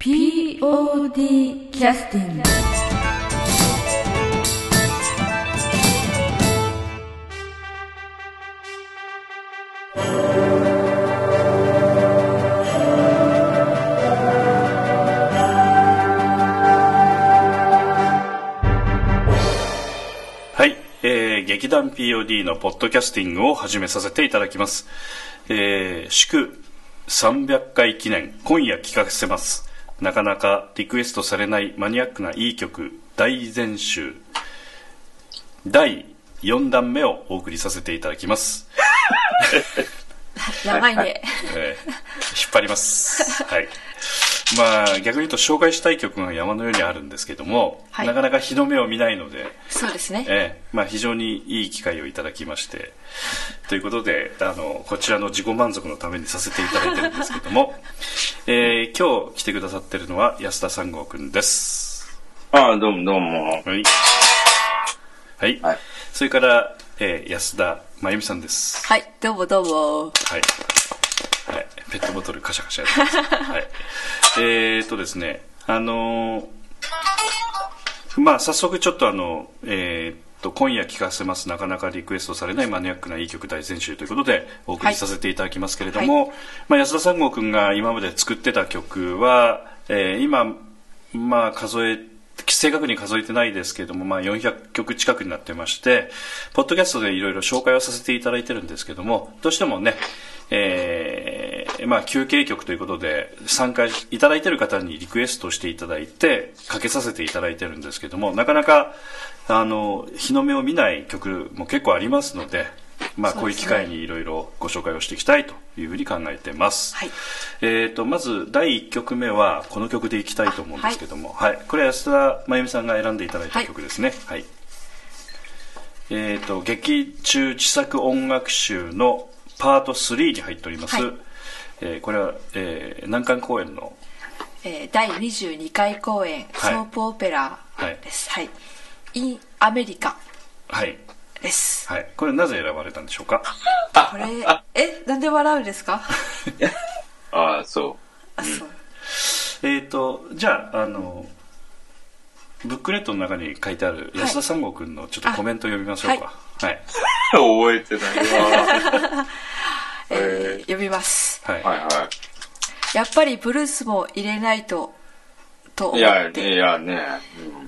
POD キャスティングはい、えー、劇団 POD のポッドキャスティングを始めさせていただきます。えー、祝300回記念、今夜聴かせます。なかなかリクエストされないマニアックないい曲、大全集、第4弾目をお送りさせていただきます。長いね。えー引っ張ります。はい。まあ、逆に言うと紹介したい曲が山のようにあるんですけども、はい。なかなか日の目を見ないので、そうですね。ええ。まあ、非常にいい機会をいただきましてということであのこちらの自己満足のためにさせていただいてるんですけども、えー今日来てくださってるのは安田三郷くんです。ああ、どうもどうも。はい、はい。はい。それから、えー安田真由美さんです。はい、どうもどうも。はい、はい、ペットボトルカシャカシャやってます、はい、えーっとですねあのーまあ早速ちょっとあのえーっと今夜聴かせますなかなかリクエストされないマニアックないい曲大全集ということでお送りさせていただきますけれども、まあ、安田三郷君が今まで作ってた曲は、えー今まあ数え正確に数えてないですけれども、まあ、400曲近くになってましてポッドキャストでいろいろ紹介をさせていただいてるんですけどもどうしてもね、えーまあ、休憩曲ということで参加いただいてる方にリクエストしていただいてかけさせていただいてるんですけどもなかなかあの日の目を見ない曲も結構ありますので、まあ、こういう機会にいろいろご紹介をしていきたいというふうに考えてます、はい。えー、とまず第1曲目はこの曲でいきたいと思うんですけども、はい。これは安田真由美さんが選んでいただいた曲ですね。はい、えー、と劇中自作音楽集のパート3に入っております、はい。えーこれは、えー難関公演のえー第22回公演、はい。ソープオペラです。はい。インアメリカ。はい、です。はい、これなぜ選ばれたんでしょうか？これ、え、なんで笑うんですか？ああ、そあ、そう。えー、とじゃああのブックレットの中に書いてある安田三郷君のちょっとコメントを読みましょうかはい、う。覚えてないわ。えー読みます。はいはいはやっぱりブルースも入れないと、とい。いや、思って。いやね。ぼ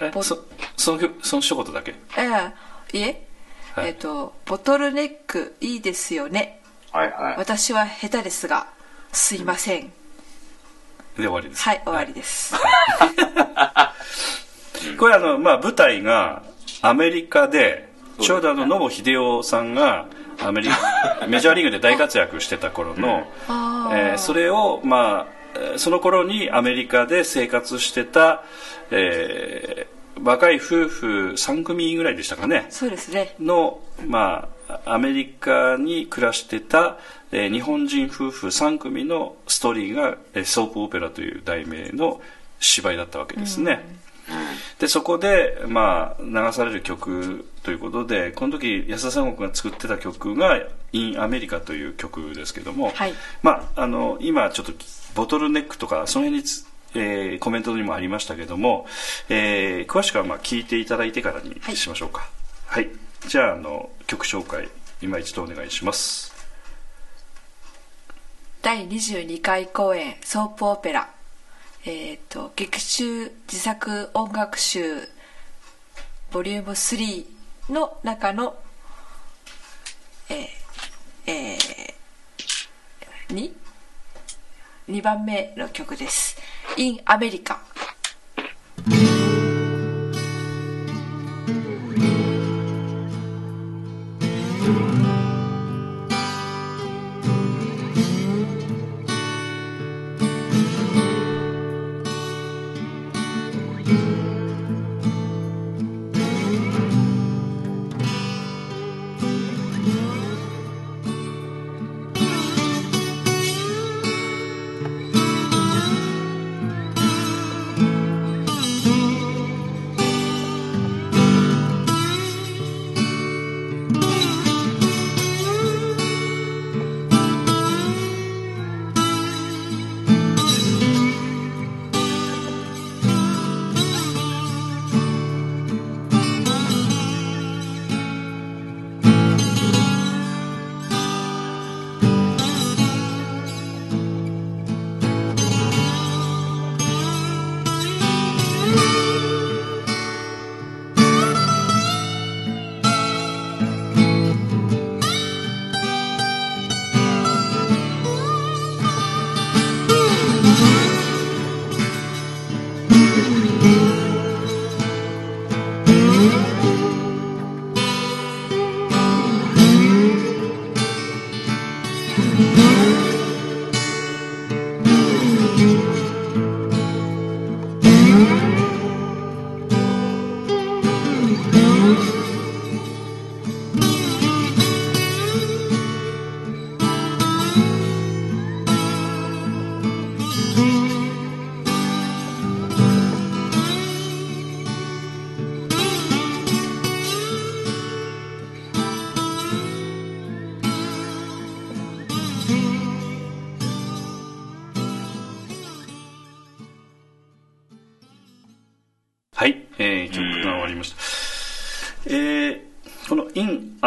えそその曲その一言だけ？えーいえ、はいえっ、と、ボトルネックいいですよね。うんはいはい。私は下手ですが、すいません。で終わりですはい、終わりです。これあの、まあ、舞台がアメリカでちょうどあの野茂英雄さんがアメリカメジャーリーグで大活躍してた頃の、えーそれをまあえーその頃にアメリカで生活してた、えー若い夫婦3組ぐらいでしたかねそうですね。の、まあ、アメリカに暮らしてた、えー日本人夫婦3組のストーリーが、えーソープオペラという題名の芝居だったわけですね。でそこで、まあ、流される曲ということでこの時安田三国が作ってた曲が「In アメリカ」という曲ですけども、はいまあ、あの今ちょっとボトルネックとかその辺につ、えーコメントにもありましたけども、えー詳しくはまあ聞いていただいてからにはい。しましょうか。はい、じゃああの曲紹介今一度お願いします。第22回公演ソープオペラ、えっ、と劇中自作音楽集ボリューム3の中のえーえー、2? 2番目の曲です「In ア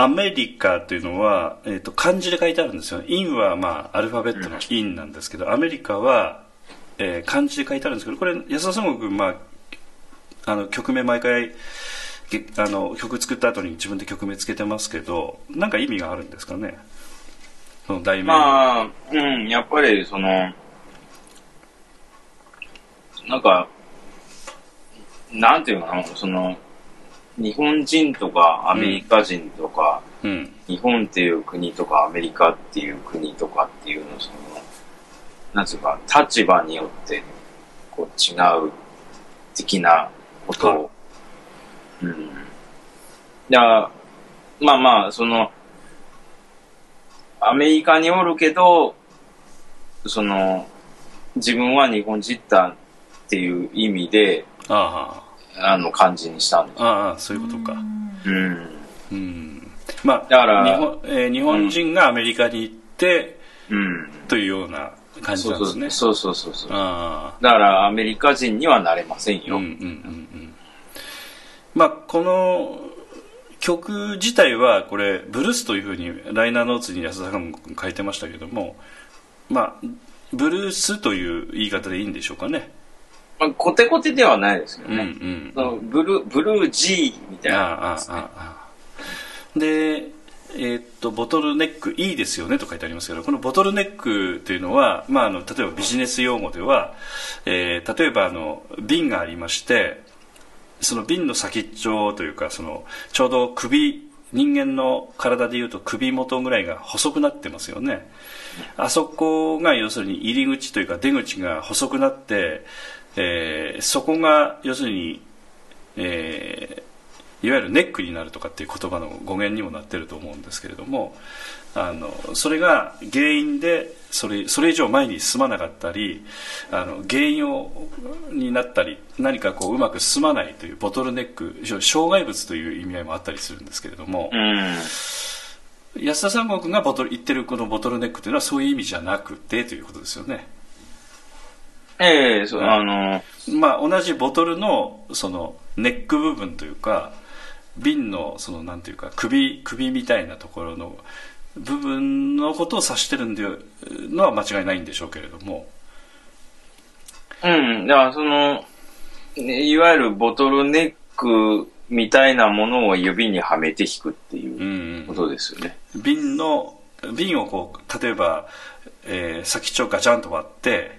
アメリカというのは、えー、と漢字で書いてあるんですよ。in はまあアルファベットの in なんですけど、アメリカは、えー漢字で書いてあるんですけど、これ安田さんも君、まあ、あの曲名毎回げあの曲作った後に自分で曲名つけてますけど、なんか意味があるんですかね？この題名に。まあ、うん、やっぱりその、なんか、なんていうのかな、その、日本人とかアメリカ人とか、うん。日本っていう国とかアメリカっていう国とかっていうのその、なんていうか、立場によって、こう違う的なことを、うん。いや、まあまあ、その、アメリカにおるけど、その、自分は日本人だっていう意味で、ああの、漢字にしたんですあ、ああ、そういうことか。うん。うん。まあ、だから日本,、えー日本人がアメリカに行って、うん。というような感じそうなんですね。そうそうそうそう。あだからアメリカ人にはなれませんあ、うんよ。うんうんうん。まあ、この曲自体は、これ、ブルースというふうに、ライナーノーツに安田さんも書いてましたけども、まあ、ブルースという言い方でいいんでしょうかね。まあ、コテコテではないですようんうね。ん。そのブルー、ブルー G みたいな。ああああああで、えーっとボトルネックいいですよねと書いてありますけどこのボトルネックというのは、まあ、あの例えばビジネス用語では、えー例えばあの瓶がありましてその瓶の先っちょというかそのちょうど首人間の体でいうと首元ぐらいが細くなってますよねあそこが要するに入り口というか出口が細くなって、えーそこが要するに、えーいわゆるネックになるとかっていう言葉の語源にもなってると思うんですけれどもあのそれが原因でそれそれ以上前に進まなかったりあの原因をになったり何かこううまく進まないというボトルネック障害物という意味合いもあったりするんですけれども、うん。安田三国がボトル言ってるこのボトルネックというのはそういう意味じゃなくてということですよね。ええそう、うんあの、まあ、同じボトルのそのネック部分というか瓶のそのなんていうか首首みたいなところの部分のことを指してるんでのは間違いないんでしょうけれどもうん。だからその、ねいわゆるボトルネックみたいなものを指にはめて引くってういうんことですよね。瓶の瓶をこう例えば、えー先っちょをガチャンと割って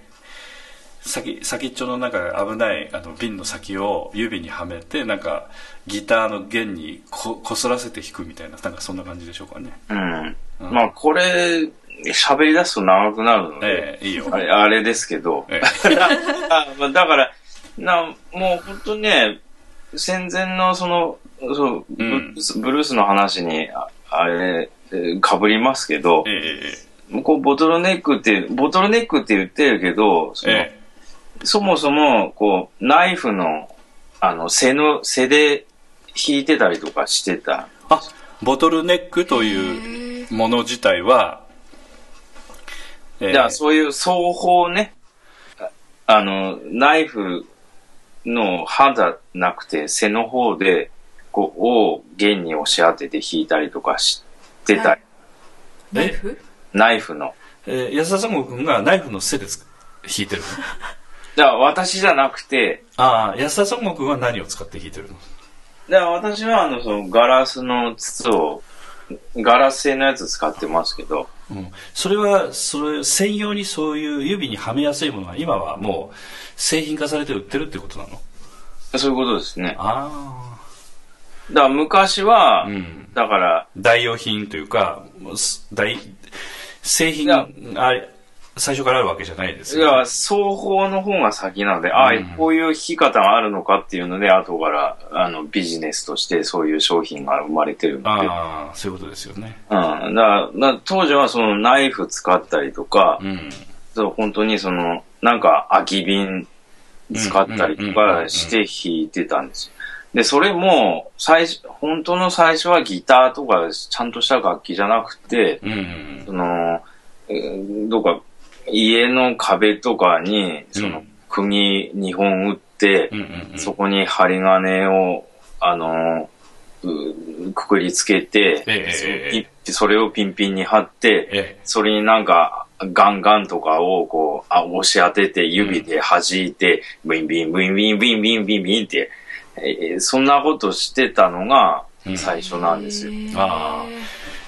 先先っちょの中が危ないあの瓶の先を指にはめてなんかギターの弦にここすらせて弾くみたいななんかそんな感じでしょうかね。うん。うんまあ、これ、喋り出すと長くなるので、ええいいよ。あれ、あれですけど、え あまあだから、な、もう本当にね、戦前のその、そうブルースブルースの話に、ああれ、かぶりますけどえ、えこうボトルネックって、ボトルネックって言ってるけど、そのええそもそも、こう、ナイフの、あの、背の、背で引いてたりとかしてた。あボトルネックというもの自体は、ええじゃあ、そういう双方ね、ああの、ナイフの刃じゃなくて、背の方で、こう、を弦に押し当てて引いたりとかしてた。り、ナイフ？ナイフの。えー安田三国君がナイフの背でつ弾いてるの？じゃあ、私じゃなくて、ああ安田三国は何を使って弾いてるの？じゃあ私は、あの、その、ガラスの筒を、ガラス製のやつ使ってますけど、うん、それはそれ専用にそういう指にはめやすいものが今はもう製品化されて売ってるってことなの？そういうことですね。あだから昔は、あうん。だから、代用品というかもうす代製品があれ最初からあるわけじゃないですいや、よ、双方の方が先なので、ああうん、こういう弾き方があるのかっていうので、後から、あの、ビジネスとしてそういう商品が生まれてるんで。ああそういうことですよねうん。だから、だから当時はそのナイフ使ったりとか、うんそう本当にその、なんか空き瓶使ったりとかして弾いてたんですよ。で、それも、最初、本当の最初はギターとかちゃんとした楽器じゃなくて、うんうんその、えーどうか、家の壁とかに、その、うん釘2本打って、うんうんうん。そこに針金を、あの、うくくりつけて、ええそれをピンピンに貼って、えそれになんか、ガンガンとかをこう、あ押し当てて、指で弾いて、ブインビン、ブインビン、ブインビン、ブインビンって、えーそんなことしてたのがうん。最初なんですよ。あ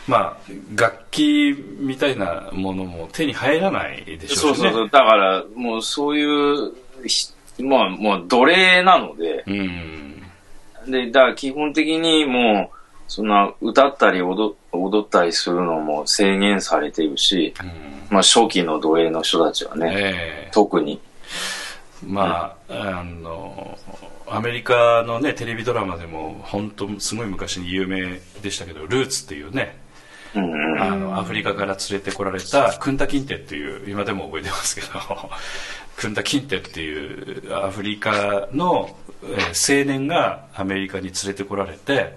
まあ楽器みたいなものも手に入らないでしょしねそううそうそう。だから、もうそういうひ、まあ、もう奴隷なので、うんで、だから基本的にもう、そんな歌ったり踊踊ったりするのも制限されてるし、うんまあ初期の奴隷の人たちはね、ええ特に。まあ、あのアメリカのねテレビドラマでも本当すごい昔に有名でしたけど「ルーツ」っていうねうんうん。あのアフリカから連れてこられたクンタ・キンテっていう今でも覚えてますけど クンタ・キンテっていうアフリカの、えー青年がアメリカに連れてこられて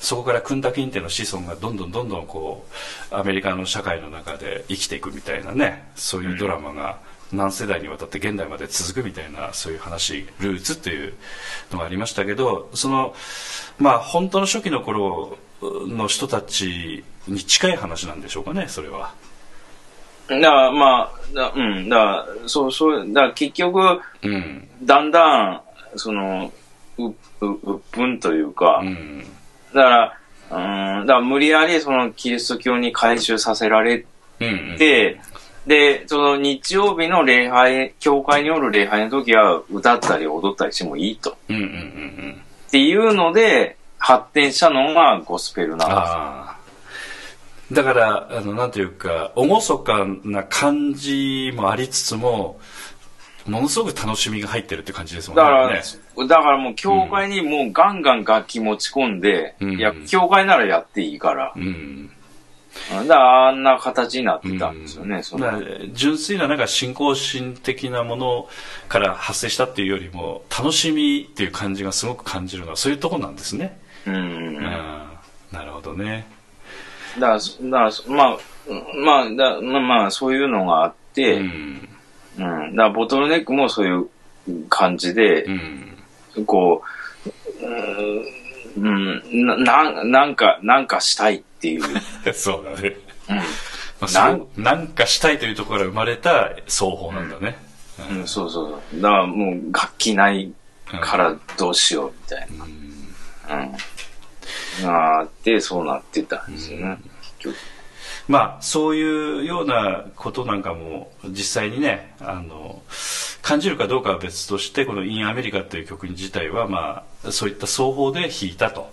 そこからクンタ・キンテの子孫がどんどんどんどんこうアメリカの社会の中で生きていくみたいなねそういうドラマが何世代にわたって現代まで続くみたいなそういう話ルーツっていうのがありましたけどそのまあ本当の初期の頃の人たちに近い話なんでしょうかねそれは。だからまあ、だうん、だから、そう、そう、だから結局、うんだんだん、その、う、う、うっぷんというか、うんだから、うん、だから無理やりそのキリスト教に改宗させられうんて、で、その日曜日の礼拝、教会による礼拝の時は歌ったり踊ったりしてもいいと。うんうんうんうんっていうので、発展したのがゴスペルなんです。ああだからあのなんていうか厳かな感じもありつつもものすごく楽しみが入ってるって感じですもんだから、ね。だからもう教会にもうガンガン楽器持ち込んで、うん。いや、教会ならやっていいから。うん。だからあんな形になってたんですよね、その。だから純粋ななんか信仰心的なものから発生したっていうよりも楽しみっていう感じがすごく感じるのはそういうとこなんですね、うん。うんだかなるほどねら、そだからそまあ、うんまあ、だまあ、まあ、そういうのがあって、ううん。んだから、ボトルネックもそういう感じでう、んこう、うーん、うんな、ななんか、なんかしたいっていう。そうだねうん。まあ、なんかしたいというところから生まれた奏法なんだね、うん、そうそうそう。だからもう楽器ないからどうしようみたいな。うん。があって、そうなってたんですよね。結局まあそういうようなことなんかも実際にねあの感じるかどうかは別としてこの「インアメリカ」という曲自体はまあそういった奏法で弾いたと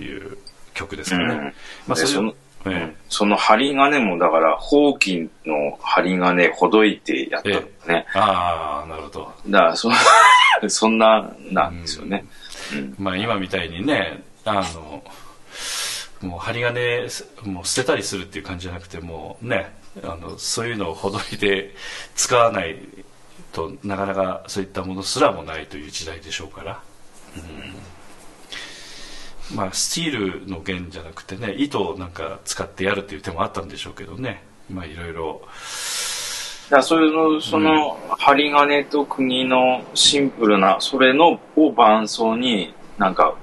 いう曲ですからね、うん。まあそのえうん。その針金も、だから、ほうきの針金ほどいてやったのね。えああなるほど。だから、そ、そんな、なんですよね。うん。まあ今みたいにねあのもう針金もう捨てたりするっていう感じじゃなくてもうねあのそういうのをほどいて使わないとなかなかそういったものすらもないという時代でしょうから、うん。まあスチールの弦じゃなくてね糸をなんか使ってやるっていう手もあったんでしょうけどね。まあいろいろだそれの、その、針金と釘のシンプルな、それの、を伴奏に、なんか、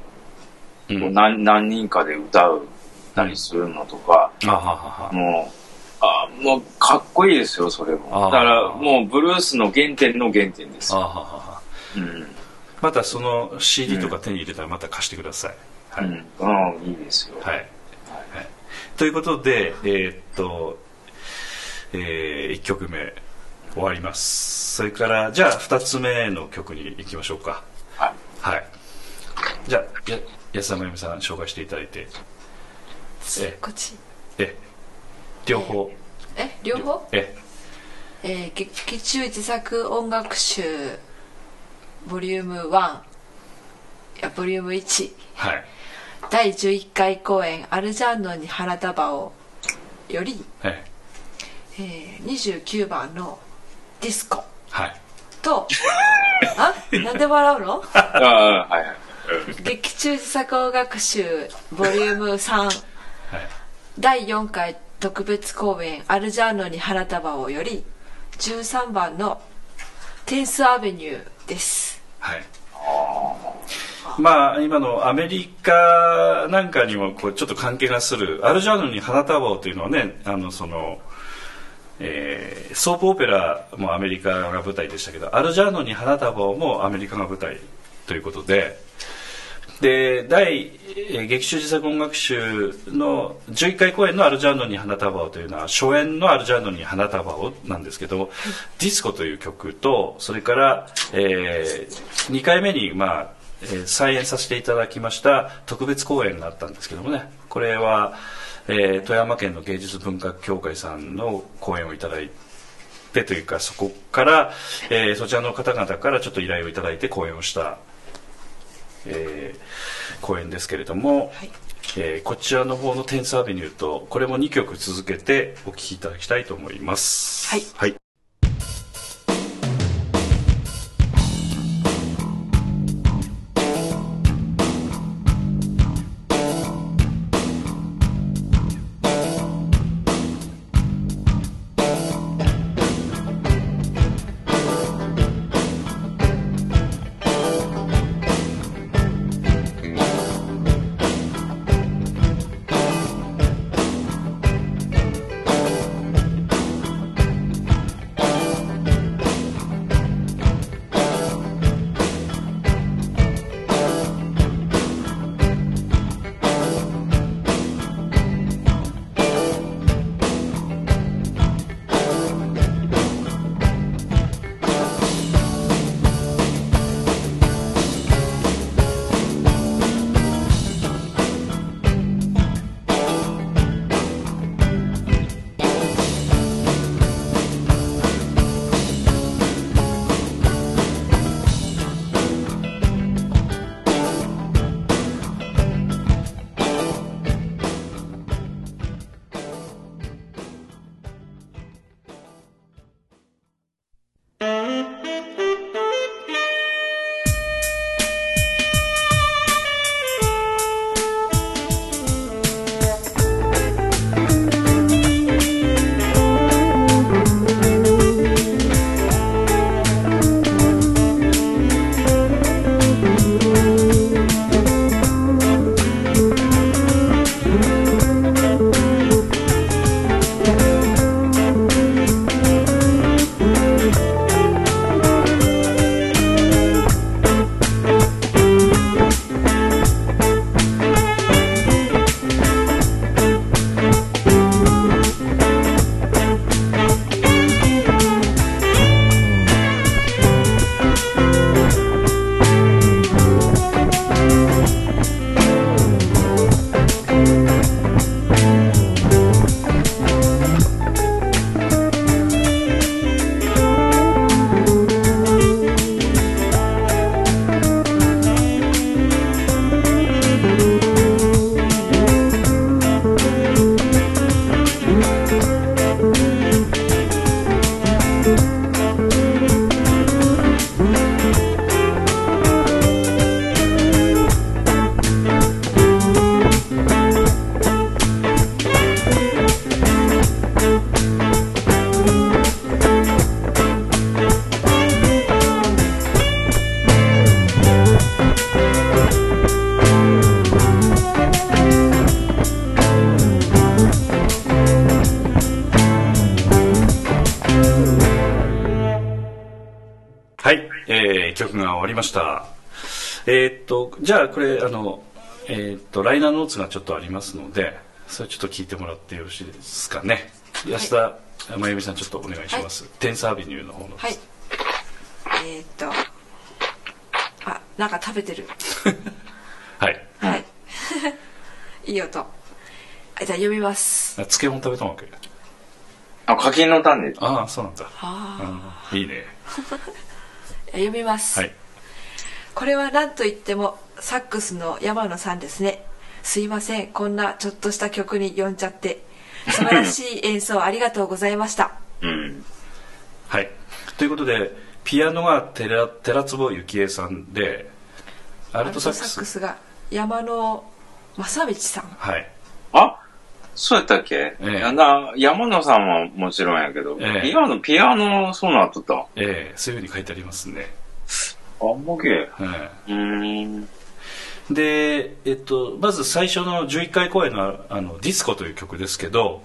うん。何何人かで歌うたりするのとか、あははは。もう、あもうかっこいいですよ、それも。だからもうブルースの原点の原点ですよ。うん。またその CD とか手に入れたらまた貸してください、はい。うん。うん、いいですよ。はい、はい、ということでえーっと、え1曲目終わります。それからじゃあ2つ目の曲に行きましょうか。はい。はい。じゃあや安田真由美さん紹介していただいて。えこっち。え両方。え両方？ええ。ー劇中自作音楽集ボリューム1いやボリューム1はい。第11回公演「アルジャーノに花束を」より、ええー29番の「ディスコ。はい」と あなんで笑うの？ああ、はいはい。劇中自作音楽集ボリューム3はい。第4回特別公演「アルジャーノに花束を」より13番のテンスアベニューです。はい。まあ今のアメリカなんかにもこうちょっと関係がするアルジャーノに花束をというのはねあのその、えーソープオペラもアメリカが舞台でしたけどアルジャーノに花束をもアメリカが舞台ということでで第、えー劇中自作音楽集の11回公演の「アルジャーノに花束を」というのは初演の「アルジャーノに花束を」なんですけど「ディスコ」という曲とそれから、え2回目に、まあえー再演させていただきました特別公演があったんですけどもねこれは、えー富山県の芸術文化協会さんの公演をいただいてというかそこから、えーそちらの方々からちょっと依頼をいただいて公演をした、えー公演ですけれども、はい。えーこちらの方の「テンスアベニュー」とこれも2曲続けてお聴きいただきたいと思います。はいはい。はい、じゃあこれ、あの、えーっと、ライナーノーツがちょっとありますので、それちょっと聞いてもらってよろしいですかね。安田真由美さん、ちょっとお願いします。テンスアビニューの方の。はいえー、っとあなんか食べてる はい。はい いい音あじゃあ読みますあ漬物食べたわけ？あ、柿の種。ああ、そうなんだ。あうんいいね。ー読みます、はい。これは何と言ってもサックスの山野さんですねすいませんこんなちょっとした曲に呼んじゃって素晴らしい演奏ありがとうございました うん。はい。ということで、ピアノが寺寺坪幸恵さんで、アルトサックス。が山野正道さんはい。あそうやったっけ、ええな山野さんはもちろんやけど、ええピアノ、ピアノ、そうなっとった。あええそういうふうに書いてありますね、んまけ。えうーん。えで、えっと、まず最初の11回公演のあの「ディスコ」という曲ですけど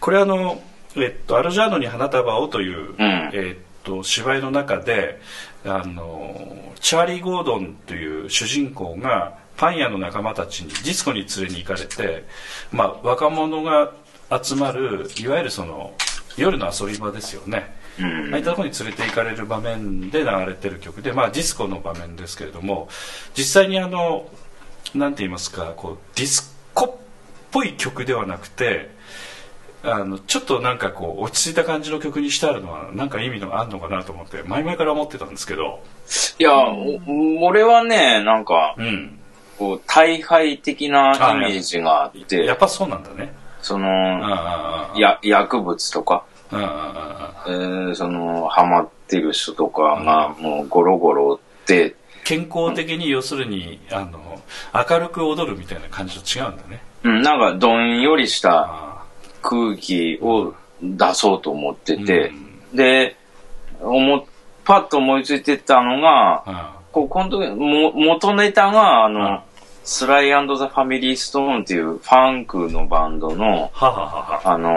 これあの、えっと「アルジャーノに花束を」という、えっと、芝居の中であのチャーリー・ゴードンという主人公がパン屋の仲間たちにディスコに連れに行かれて、まあ、若者が集まるいわゆるその夜の遊び場ですよね、うんああいったところに連れて行かれる場面で流れてる曲で、まあ、ディスコの場面ですけれども実際にあのなんて言いますかこうディスコっぽい曲ではなくてあのちょっとなんかこう落ち着いた感じの曲にしてあるのはなんか意味のあるのかなと思って前々から思ってたんですけど。いや、お俺はね、なんか、うん。こう、大敗的なイメージがあって、やっぱそうなんだね。その、うんや、薬物とか、うんうんうんえーその、ハマってる人とかが、もうゴロゴロって、健康的に要するにあの明るく踊るみたいな感じと違うんだね。うん、なんかどんよりしたあ空気を出そうと思ってて。う、で、思っパッと思いついてたのが、あこうこの時も元ネタが、あの、うん。スライザ・ファミリー・ストーンっていうファンクのバンドの、はははは。あの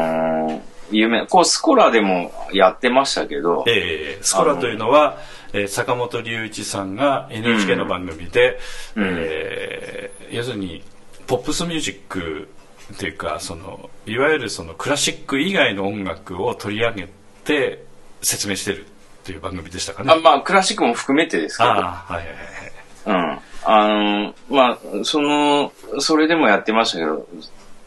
ー有名、こうスコラでもやってましたけど、えースコラというのは、えー坂本龍一さんが NHK の番組で、うん。えー要するにポップスミュージックっていうかそのいわゆるそのクラシック以外の音楽を取り上げて説明してるっていう番組でしたかね。あまあクラシックも含めてですけど、あはいはいはい。うん。あの、まあ、その、それでもやってましたけど、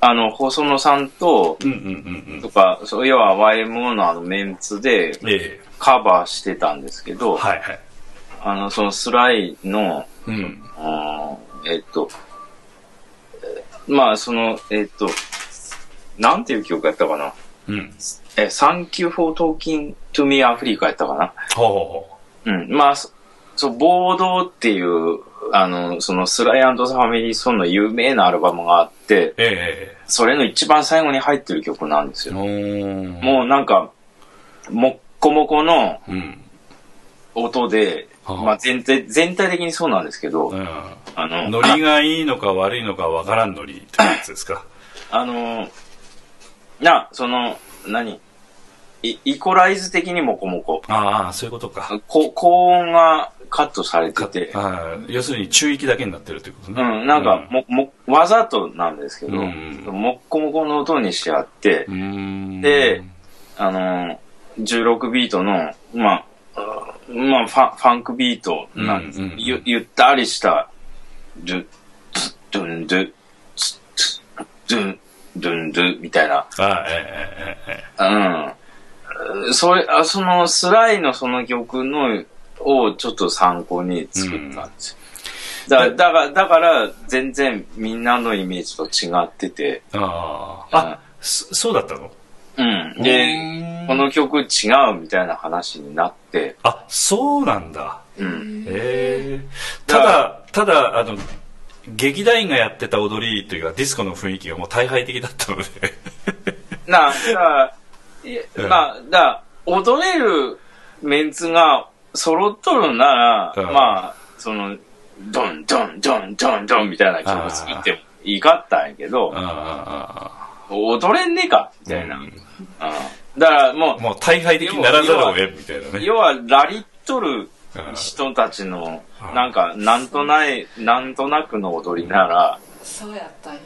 あの、細野さんと、うんうんうんうんとか、そう要は YMO のあのメンツでえカバーしてたんですけど、えはいはいあの、そのスライの、うんあーえっと、えまあ、その、えっと、なんていう曲やったかな？うんえ、Thank you for talking to me Africa やったかな？ほうほうほうん。まあ、そそう、暴動っていう、あの、そのスライファミリーソンの有名なアルバムがあって、うえそれの一番最後に入ってる曲なんですよ。もうなんか、もっこもこのうん。音で、はあ。まあ全体、全体的にそうなんですけど、うんあの、ノリがいいのか悪いのかわからんノリってやつですか？あの、な、その、何？イイコライズ的にもこもこ。ああそういうことか。こ高音がカットされてて、要するに中域だけになってるということね。うん、なんか、も、も、わざとなんですけど、うん。もっこもこの音にしてあって。であの、16ビートの、まあ、うんまあ、ファンファンクビートなんです、うんうんうん。ゆゆったりした、ドゥ、ツドゥンドゥ、ドゥン、ドゥンドゥみたいな、ああえええええうん。それ、あそのスライのその曲の、をちょっと参考に作ったんですよ。だだから、だから、全然みんなのイメージと違ってて、えあああそそうだったの？うん。うで、ー。んこの曲違うみたいな話になって、あそうなんだ。うん。へえただただあの劇団員がやってた踊りというかディスコの雰囲気がもう大敗的だったので。な、だから、いうん。まあ、だから踊れるメンツが揃っとるなら、うん。まあ、その、ドンドンドンドンドンみたいな曲作ってもいいかったんやけど、あ踊れんねえかみあたいな。うん。うん。だからもう、もう大敗的にならざるを得んみたいなね。要はラリっとる人たちの、うん。なんか、なんとない、なんとなくの踊りなら、そうやったんや。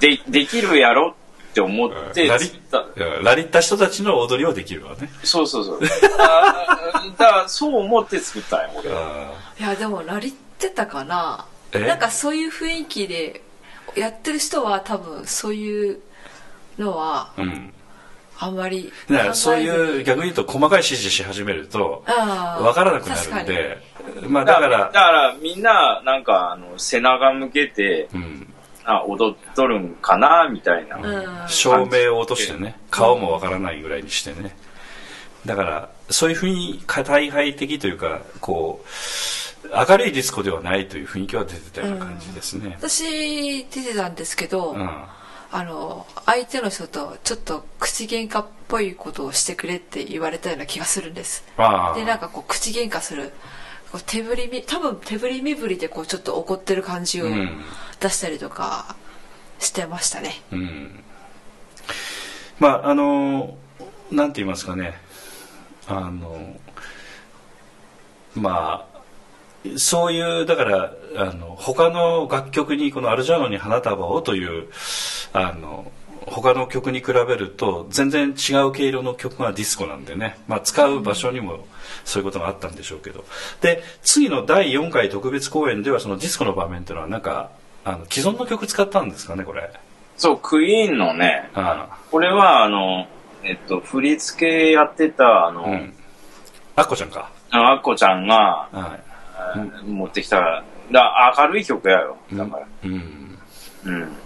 で、できるやろって思ってうん。ラリラリった人たちの踊りはできるわね。そうそうそう。あ ーだから、そう思って作ったんや、俺は。あいやでもラリってたかな。え？なんかそういう雰囲気でやってる人は多分そういうのはあうん。あんまりだからそういう逆に言うと細かい指示し始めるとあー分からなくなるんで。まあだかだからら、だからみんな、なんか、あの、背中向けて、うんあ、踊っとるんかな、みたいな。うん。照明を落としてね顔もわからないぐらいにしてね。だからそういう雰囲気大敗的というかこう明るいディスコではないという雰囲気は出てたような感じですね。私出てたんですけど、うん。あの相手の人とちょっと口喧嘩っぽいことをしてくれって言われたような気がするんです。あ。でなんかこう口喧嘩するこう手振りみ多分手振り身振りでこうちょっと怒ってる感じをうん。出したりとかしてましたね、うん。まああのなんて言いますかね。あのまあそういうだからあの他の楽曲にこの「アルジャーノに花束を」というあの他の曲に比べると全然違う毛色の曲がディスコなんでね、まあ、使う場所にもそういうことがあったんでしょうけど。で次の第4回特別公演ではそのディスコの場面っていうのはなんかあの既存の曲使ったんですかねこれ。そう、クイーンのね、あこれはあの、えっと、振り付けやってた、あの、あうん。あっこちゃんか。あっこちゃんが、はい。持ってきた、だ明るい曲やよ。だから。うん。うん。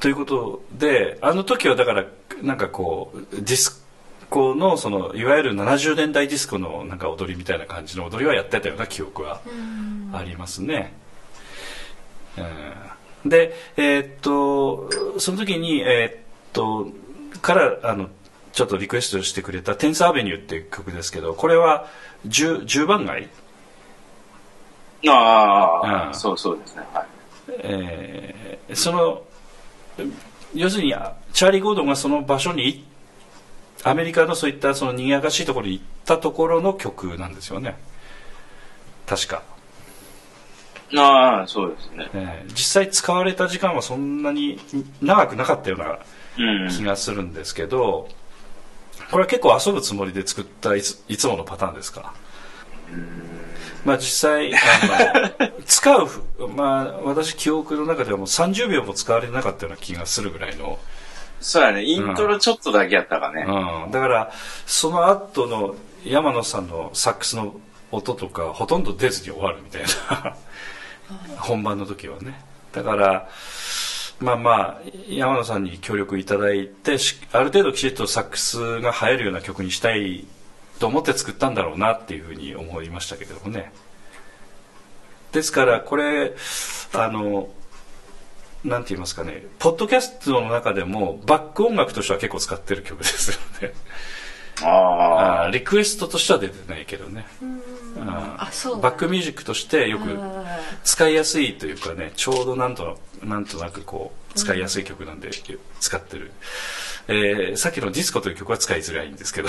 ということであの時はだからなんかこうディスコのそのいわゆる70年代ディスコのなんか踊りみたいな感じの踊りはやってたような記憶はありますね。うんでえーっとその時にえーっとからあのちょっとリクエストしてくれた「テンスアベニュー」っていう曲ですけどこれは 10, 10番街？ああ、うんそうそうですね。はい。えーその要するにチャーリー・ゴードンがその場所にアメリカのそういったその賑やかしいところに行ったところの曲なんですよね。確か、ああ、そうですね。えー実際使われた時間はそんなに長くなかったようなうん。気がするんですけどこれは結構遊ぶつもりで作ったいついつものパターンですか？まあ実際あの 使うまあ私記憶の中ではもう30秒も使われなかったような気がするぐらいのそうやね。イントロちょっとだけやったかね。うん、だからその後の山野さんのサックスの音とかほとんど出ずに終わるみたいな。本番の時はね。だからまあまあ山野さんに協力いただいてしある程度きちっとサックスが入るような曲にしたいと思って作ったんだろうなっていうふうに思いましたけれどもね。ですからこれあのなんて言いますかねポッドキャストの中でもバック音楽としては結構使ってる曲ですよね。ああーリクエストとしては出てないけどね。あそうバックミュージックとしてよくあ使いやすいというかねちょうどなんとなんとなくこう使いやすい曲なんで使ってる、えーさっきの「ディスコ」という曲は使いづらいんですけど。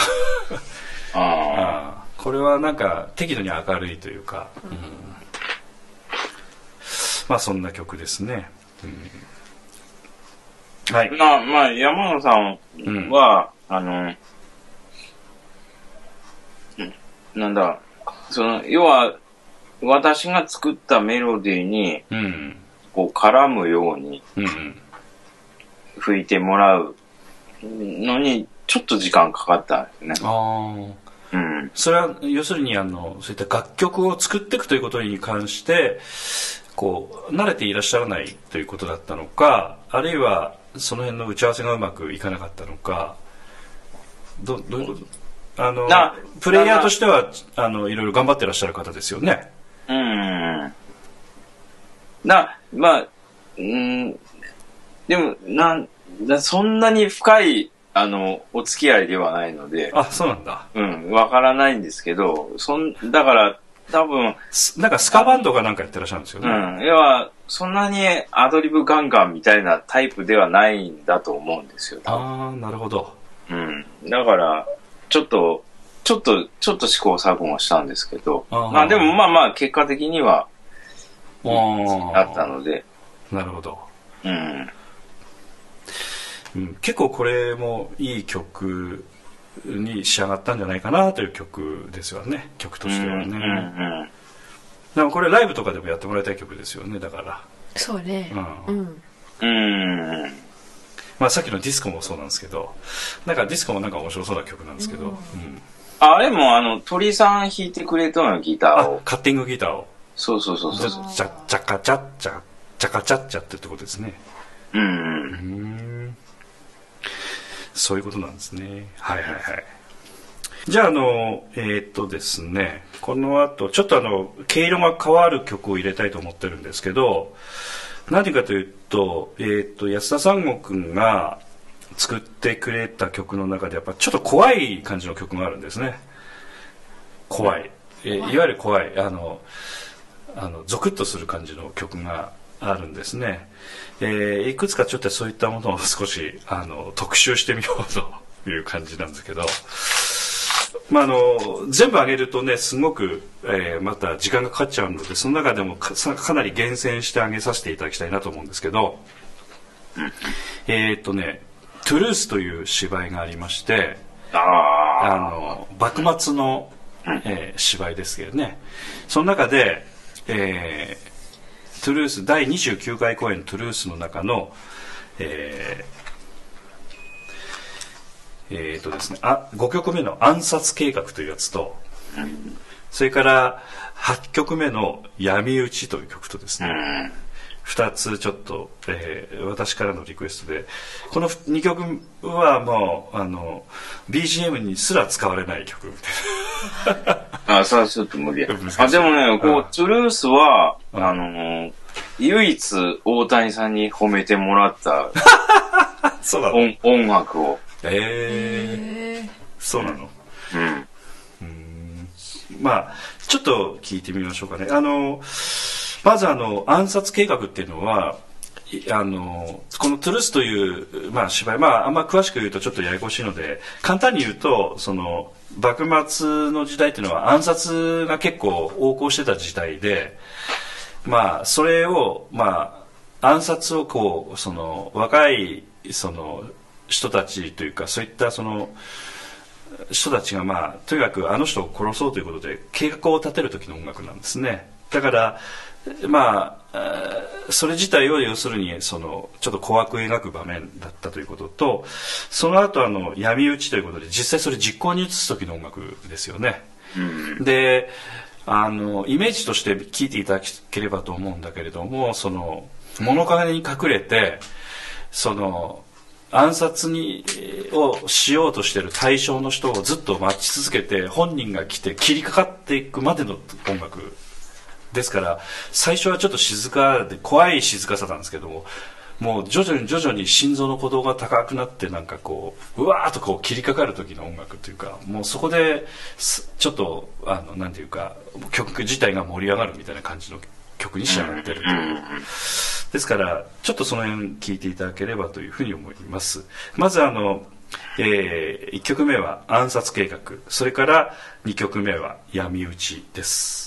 あ。あこれはなんか適度に明るいというか、うん。まあそんな曲ですね、うんはい。まあ、まあ、山野さんは、あの、うんなんだ、その、要は、私が作ったメロディーに、うん。こう、絡むように吹いてもらうのに、ちょっと時間かかったんですね。ああうん。それは要するにあのそういった楽曲を作っていくということに関してこう慣れていらっしゃらないということだったのかあるいはその辺の打ち合わせがうまくいかなかったのかどどういうこと？あのなプレイヤーとしてはあのいろいろ頑張ってらっしゃる方ですよね。うん。な、まあ、うん、でも、なん、だそんなに深い、あの、お付き合いではないので、あそうなんだうん、わからないんですけど、そん、だから、多分、すなんかスカバンドかなんかやってらっしゃるんですよね。うん、要は、そんなにアドリブガンガンみたいなタイプではないんだと思うんですよ。多分ああなるほど。うん。だから、ちょっと、ちょっと、ちょっと試行錯誤したんですけど、あーまあでもまあまあ、結果的には、あったので、なるほど。うん。うん、結構これもいい曲に仕上がったんじゃないかなという曲ですよね曲としてはね、うんうんでもこれライブとかでもやってもらいたい曲ですよねだから、そうねううんんうん。うん。まあ、さっきのディスコもそうなんですけどなんかディスコもなんか面白そうな曲なんですけど、うんあれもあの、鳥さん弾いてくれたのギターあを。カッティングギターをそうそうそうそう。じゃじゃかちゃっちゃじゃかちゃっちゃってってことですねうんうん。うんそういうことなんですね。はいはいはい。じゃああのえーっとですね。この後ちょっとあの毛色が変わる曲を入れたいと思ってるんですけど何でかというと,、えー、と安田三悟君が作ってくれた曲の中でやっぱちょっと怖い感じの曲があるんですね。怖い、えーいわゆる怖い。あのあのゾクッとする感じの曲があるんですね、えーいくつかちょっとそういったものを 少しあの特集してみようと いう感じなんですけど。まあ、あの全部上げるとねすごく、えーまた時間がかかっちゃうのでその中でもかなり厳選してあげさせていただきたいなと思うんですけど、えーっとね「トゥルース」という芝居がありましてあああ。の幕末の、えー芝居ですけどね。その中で、えートゥルース第29回公演「トゥルース」の中の、えーえーとですね、あ5曲目の「暗殺計画」というやつとそれから8曲目の「闇討ち」という曲とですね、うん。2つちょっと、えー私からのリクエストで。この2曲はもうあの BGM にすら使われない曲。みたいなあ、それはちょっと無理や。あ、でもね、こうん。う、トゥルースは、うん。あのー、唯一大谷さんに褒めてもらった そうなの？音音楽を。えー、えそうなの？うん。まあちょっと聞いてみましょうかね。あのまずあの暗殺計画っていうのはあのこの「トゥルース」という、まあ、芝居、まあ、あんま詳しく言うとちょっとややこしいので簡単に言うとその幕末の時代っていうのは暗殺が結構横行してた時代でまあそれをまあ暗殺をこうその若いその人たちというかそういったその人たちがまあとにかくあの人を殺そうということで計画を立てる時の音楽なんですね。だからまあえーそれ自体を要するにそのちょっと怖く描く場面だったということとその後あの闇討ちということで実際それ実行に移す時の音楽ですよねうん。であのイメージとして聞いていただければと思うんだけれどもその物陰に隠れてその暗殺にえーをしようとしている対象の人をずっと待ち続けて本人が来て切りかかっていくまでの音楽ですから最初はちょっと静かで怖い静かさなんですけどももう徐々に徐々に心臓の鼓動が高くなってなんかこううわーっとこう切りかかる時の音楽というかもうそこでちょっとあのなんていうか曲自体が盛り上がるみたいな感じの曲に仕上がってると。いうですからちょっとその辺聞いていただければというふうに思います。まずあの、え1曲目は暗殺計画。それから2曲目は闇討ちです「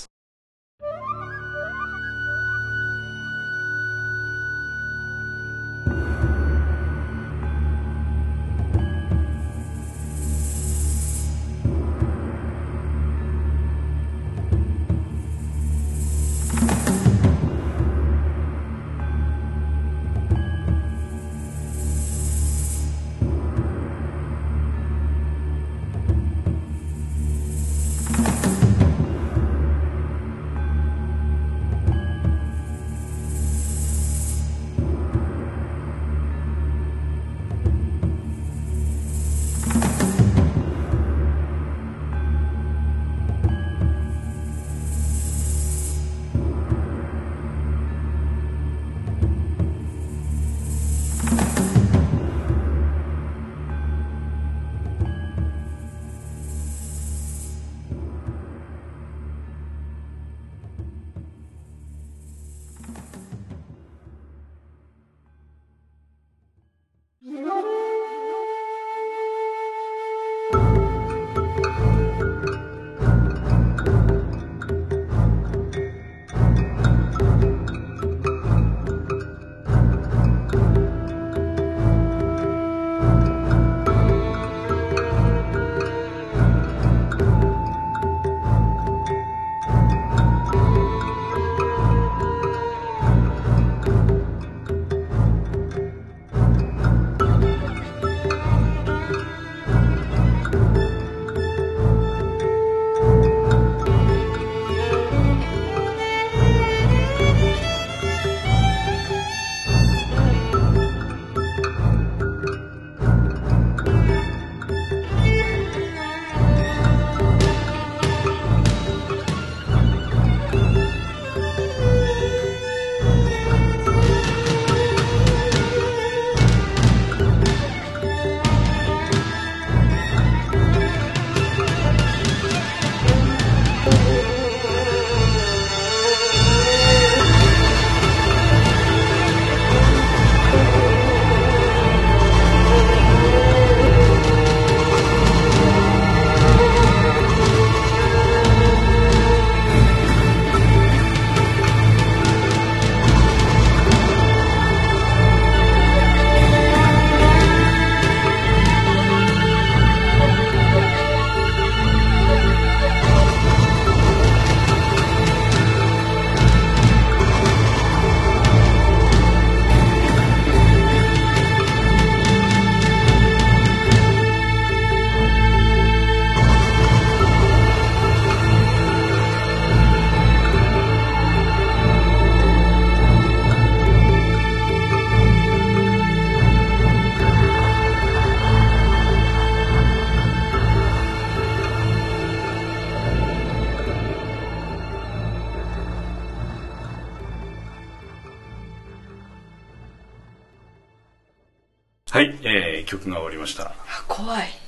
曲が終わりました。あ怖い。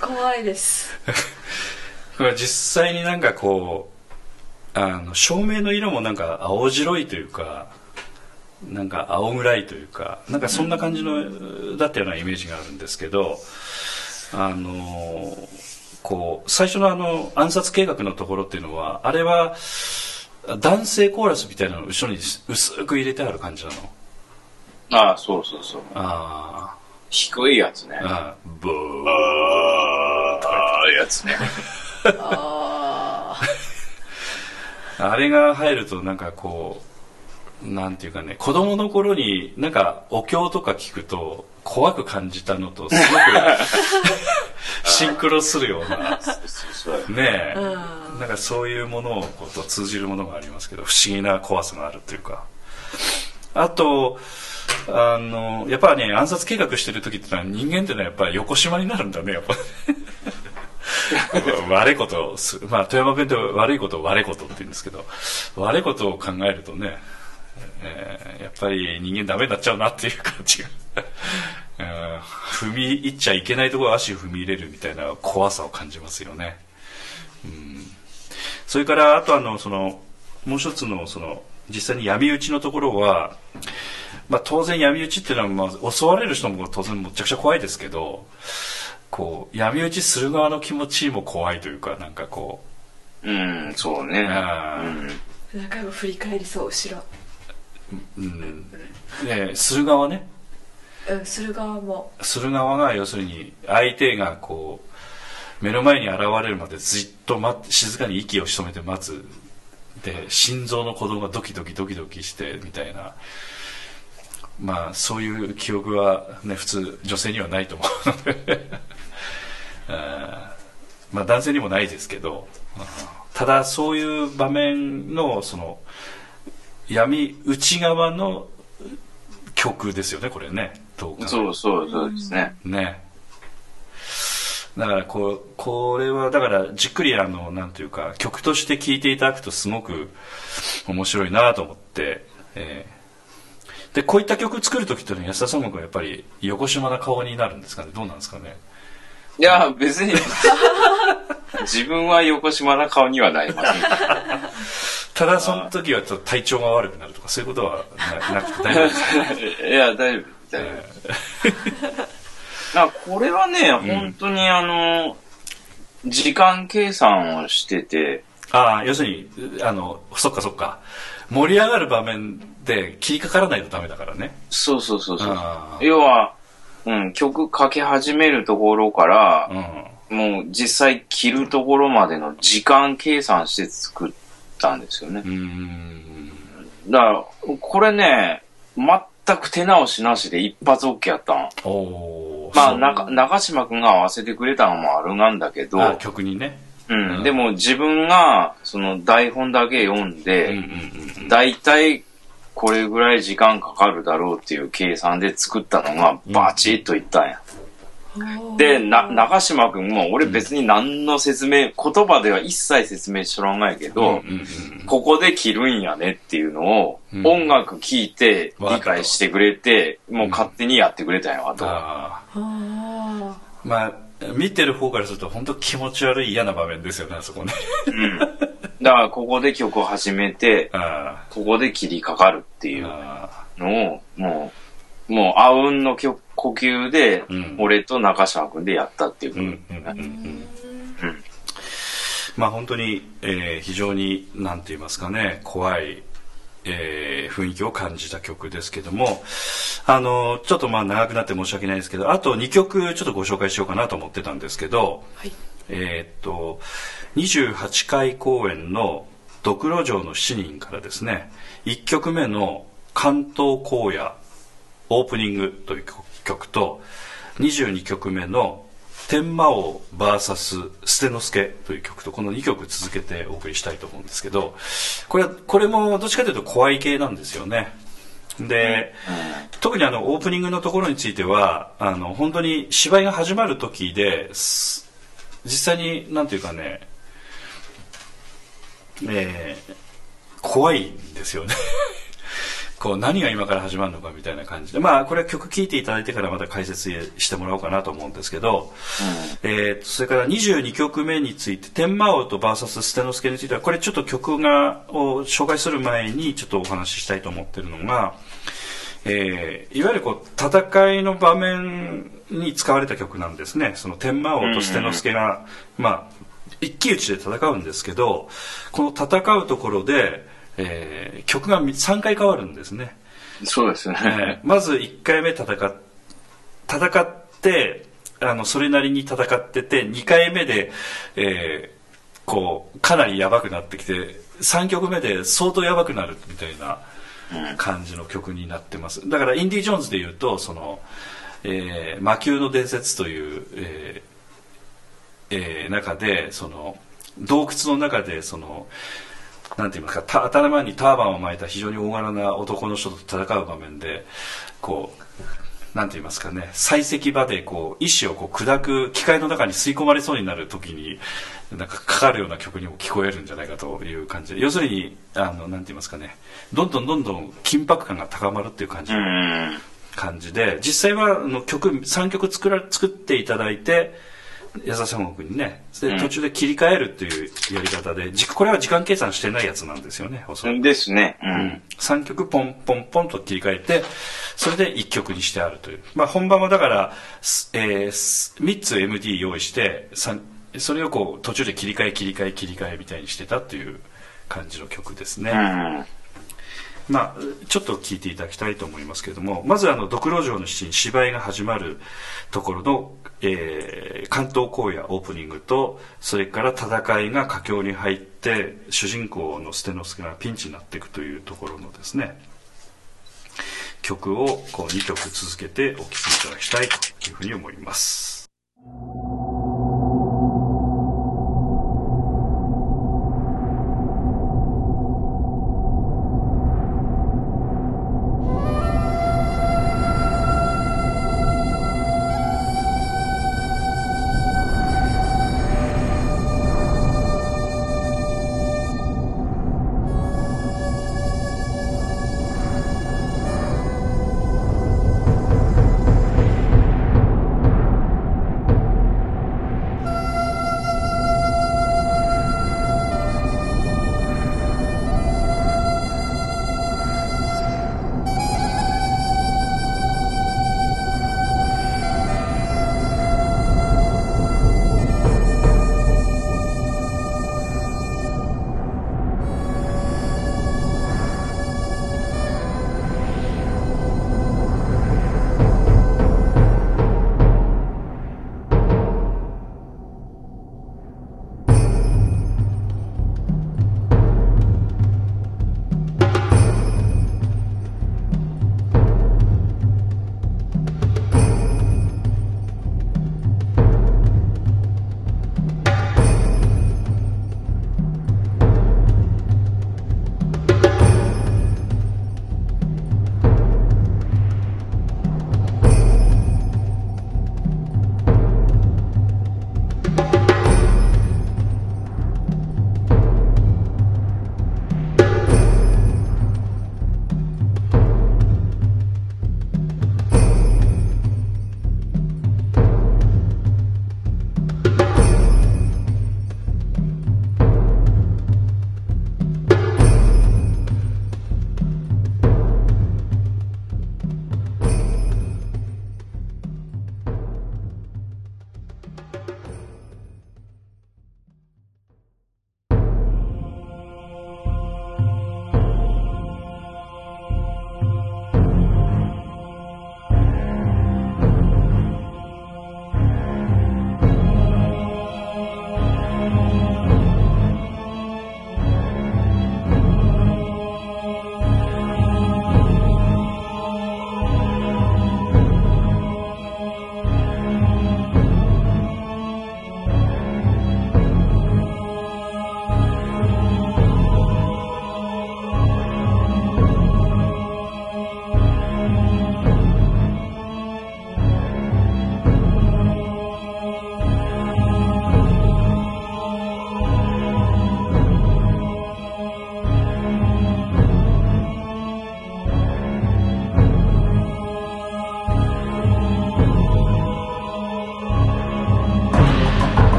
怖いです。これ実際になんかこうあの照明の色もなんか青白いというかなんか青暗いというかなんかそんな感じのだったようなイメージがあるんですけどあのこう最初のあの暗殺計画のところっていうのはあれは男性コーラスみたいなのを後ろに薄く入れてある感じなのああ、そうそうそう。あ低いやつね。ーあーブーああ、やつね。ああれが入るとなんかこうなんていうかね子供の頃になんかお経とか聞くと怖く感じたのとすごく シンクロするような。ねえ、うなんかそういうものをこうと通じるものがありますけど不思議な怖さがあるというかあとあのやっぱね暗殺計画してる時ってのは人間ってのはやっぱり横島になるんだねやっぱ。悪いことをすまあ富山弁で悪いことを悪いことって言うんですけど悪いことを考えるとね、えーやっぱり人間ダメになっちゃうなっていう感じが、う ん踏み入っちゃいけないところ足を踏み入れるみたいな怖さを感じますよね。それからあとあのそのもう一つのその実際に闇討ちのところは、まあ、当然闇討ちっていうのは、まあ、襲われる人も当然むちゃくちゃ怖いですけどこう闇討ちする側の気持ちも怖いというかなんかこう。ん、そうね。うん振り返りそう後ろ。う、うん。ね、する側ね。うんする側も。する側が要するに相手がこう目の前に現れるまでじっと待って静かに息を潜めて待つ。で心臓の鼓動がドキドキドキドキしてみたいなまあそういう記憶はね普通女性にはないと思うので。まあ男性にもないですけど。ただそういう場面のその闇内側の曲ですよねこれね。そうそうそうですね。ね。だからこうこれはだからじっくりあのなんていうか曲として聴いていただくとすごく面白いなと思って、えーでこういった曲作る時っていうのは安田さんもやっぱり横島な顔になるんですかね？どうなんですかね？いや、別に、自分は横島な顔にはなりません。ただその時はちょっと体調が悪くなるとかそういうことはななくて大丈夫ですか？いや、大丈夫、大丈夫。これはね、本当にあの、時間計算をしてて、ああ要するにあのそっかそっか盛り上がる場面で切りかからないとダメだからね。そうそうそうそう。要は、うん、曲かけ始めるところからう、ん。もう実際切るところまでの時間計算して作ったんですよね。う。ーん。だから、これね、全く手直しなしで一発 OK やったん。まあ、中中島くんが合わせてくれたのもあるなんだけど、あ曲にねうん、うん。でも自分がその台本だけ読んうんうんで、うんだいたいこれぐらい時間かかるだろうっていう計算で作ったのがバチッといったんや。で、な、長島くんも俺別に何の説明、言葉では一切説明しとらんがやけど、うんうんうんここで切るんやねっていうのを、うん。音楽聴いて理解してくれて、もう勝手にやってくれたんや、あとまあ見てる方からすると本当気持ち悪い嫌な場面ですよねあそこね。うん。だからここで曲を始めて、あここで切りかかるってーいうあのを、もう、もう、あうんの曲呼吸で、うん。俺と中島くんでやったっていうまあ本当に、えー非常になんて言いますかね怖い、えー雰囲気を感じた曲ですけどもあのちょっとまあ長くなって申し訳ないですけどあと2曲ちょっとご紹介しようかなと思ってたんですけど、はい。えーっと28回公演の「ドクロ城の7人」からですね1曲目の「関東荒野オープニング」という曲と22曲目の「天魔王 VS 捨之助」という曲とこの2曲続けてお送りしたいと思うんですけどこれこれもどっちかというと怖い系なんですよね。で、特にあのオープニングのところについてはあの本当に芝居が始まる時で実際になんていうかね、えー怖いんですよねこう何が今から始まるのかみたいな感じでまあこれは曲聴いていただいてからまた解説してもらおうかなと思うんですけど、えー、それから22曲目について天魔王と VS ステノスケについてはこれちょっと曲がを紹介する前にちょっとお話ししたいと思ってるのが、えー、いわゆるこう戦いの場面に使われた曲なんですね。その天魔王とステノスケが、まあ一騎打ちで戦うんですけどこの戦うところで、えー、曲が3回変わるんですね。そうですね、えー、まず1回目戦戦ってあのそれなりに戦ってて2回目で、えー、こうかなりやばくなってきて3曲目で相当やばくなるみたいな感じの曲になってます。だからインディ・ジョーンズでいうとその、えー、魔球の伝説という、えーえー、中でその洞窟の中でそのなんて言いますか頭にターバンを巻いた非常に大柄な男の人と戦う場面でこうなんて言いますかね採石場でこう意志をこう砕く機械の中に吸い込まれそうになる時になんかかかるような曲にも聞こえるんじゃないかという感じで要するにあのなんて言いますかねどんどんどんどん緊迫感が高まるっていう感じ。感じで実際はあの曲3曲作ら作っていただいて優し本国にね。で途中で切り替えるっていうやり方で、これは時間計算してないやつなんですよねですね、うん、3曲ポンポンポンと切り替えてそれで1曲にしてあるという、まあ、本番はだから、えー、3つ MD 用意してそれをこう途中で切り替え切り替え切り替えみたいにしてたっていう感じの曲ですね、うん。まあ、ちょっと聞いていただきたいと思いますけれどもまずあの「ドクロ城の七人」芝居が始まるところの、えー、関東荒野オープニングとそれから戦いが佳境に入って主人公の捨之助がピンチになっていくというところのですね曲をこう2曲続けてお聴きいただきたいというふうに思います。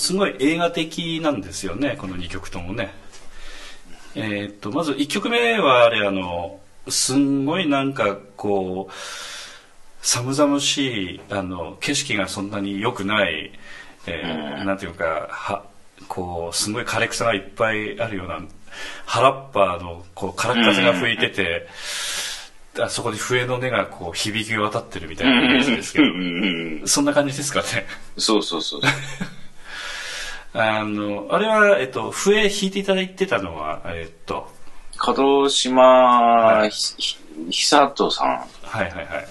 すごい映画的なんですよねこの2曲ともね。えーっとまず1曲目はあれあのすんごいなんかこう寒々しいあの景色がそんなに良くない、えーなんていうかはこうすごい枯れ草がいっぱいあるような原っぱのこう空っ風が吹いてて、あそこに笛の音がこう響き渡ってるみたいなイメージですけど。そんな感じですかね。そうそうそう。あの、あれは、えっと、笛弾いていただいてたのは、えっと、門島ひひ久人さん。はいはいはい。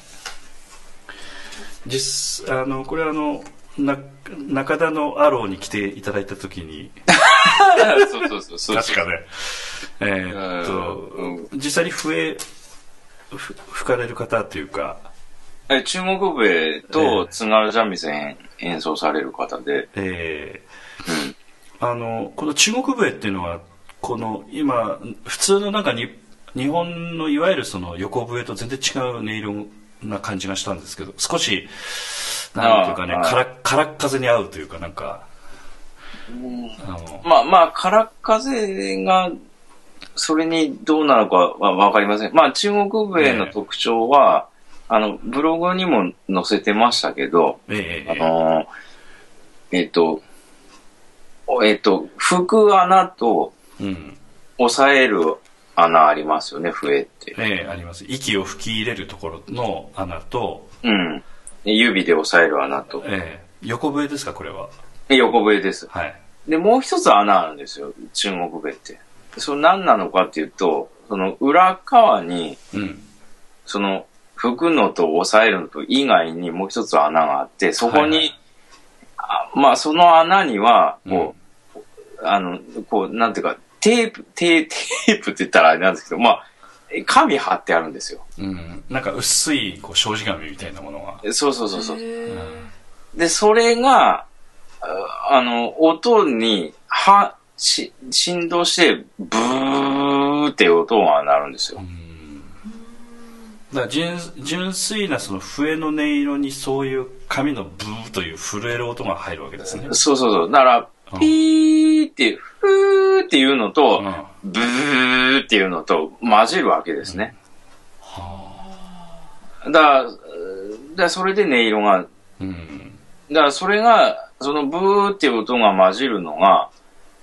実、あの、これはあの、な、中田のアローに来ていただいたときに、そうそうそうそう。確かね、えーっと、実際に笛、ふ吹かれる方というか、え中国笛と津軽三味線演奏される方で、えーあの、この中国笛っていうのは、この今、普通のなんかに、日本のいわゆるその横笛と全然違う音色な感じがしたんですけど、少し、なんていうかね、ああからからっ風に合うというかなんか、あの、まあまあ、空風が、それにどうなのかはわかりません。まあ、中国笛の特徴は、あの、ブログにも載せてましたけど、あえええ。のえっ、と、おえっ、と、吹く穴とえうん。押さえる穴ありますよね、笛って。ええあります。息を吹き入れるところの穴と、うん。指で押さえる穴と。ええ横笛ですか、これは？横笛です。はい。で、もう一つ穴あるんですよ、中国笛って。それ何なのかっていうと、その裏側に、うん。その、吹くのと押さえるのと以外にもう一つ穴があって、そこに、はいはいあまあその穴には、こう、あの、こう、なんていうか、テープ、テー、テープって言ったらあれなんですけど、まあ、紙貼ってあるんですよ。うん。なんか薄い、こう、障子紙みたいなものが。そうそうそうそう。で、それが、ああの、音に、は、し、振動して、ブーっていう音が鳴るんですよ。だから純純粋なその笛の音色にそういう紙のブーという震える音が入るわけですね。そうそうそう。だからうん、ピーっていう、フーっていうのと、うんブーっていうのと混じるわけですね。だから、だからそれで音色が、うん。だからそれが、そのブーっていう音が混じるのが、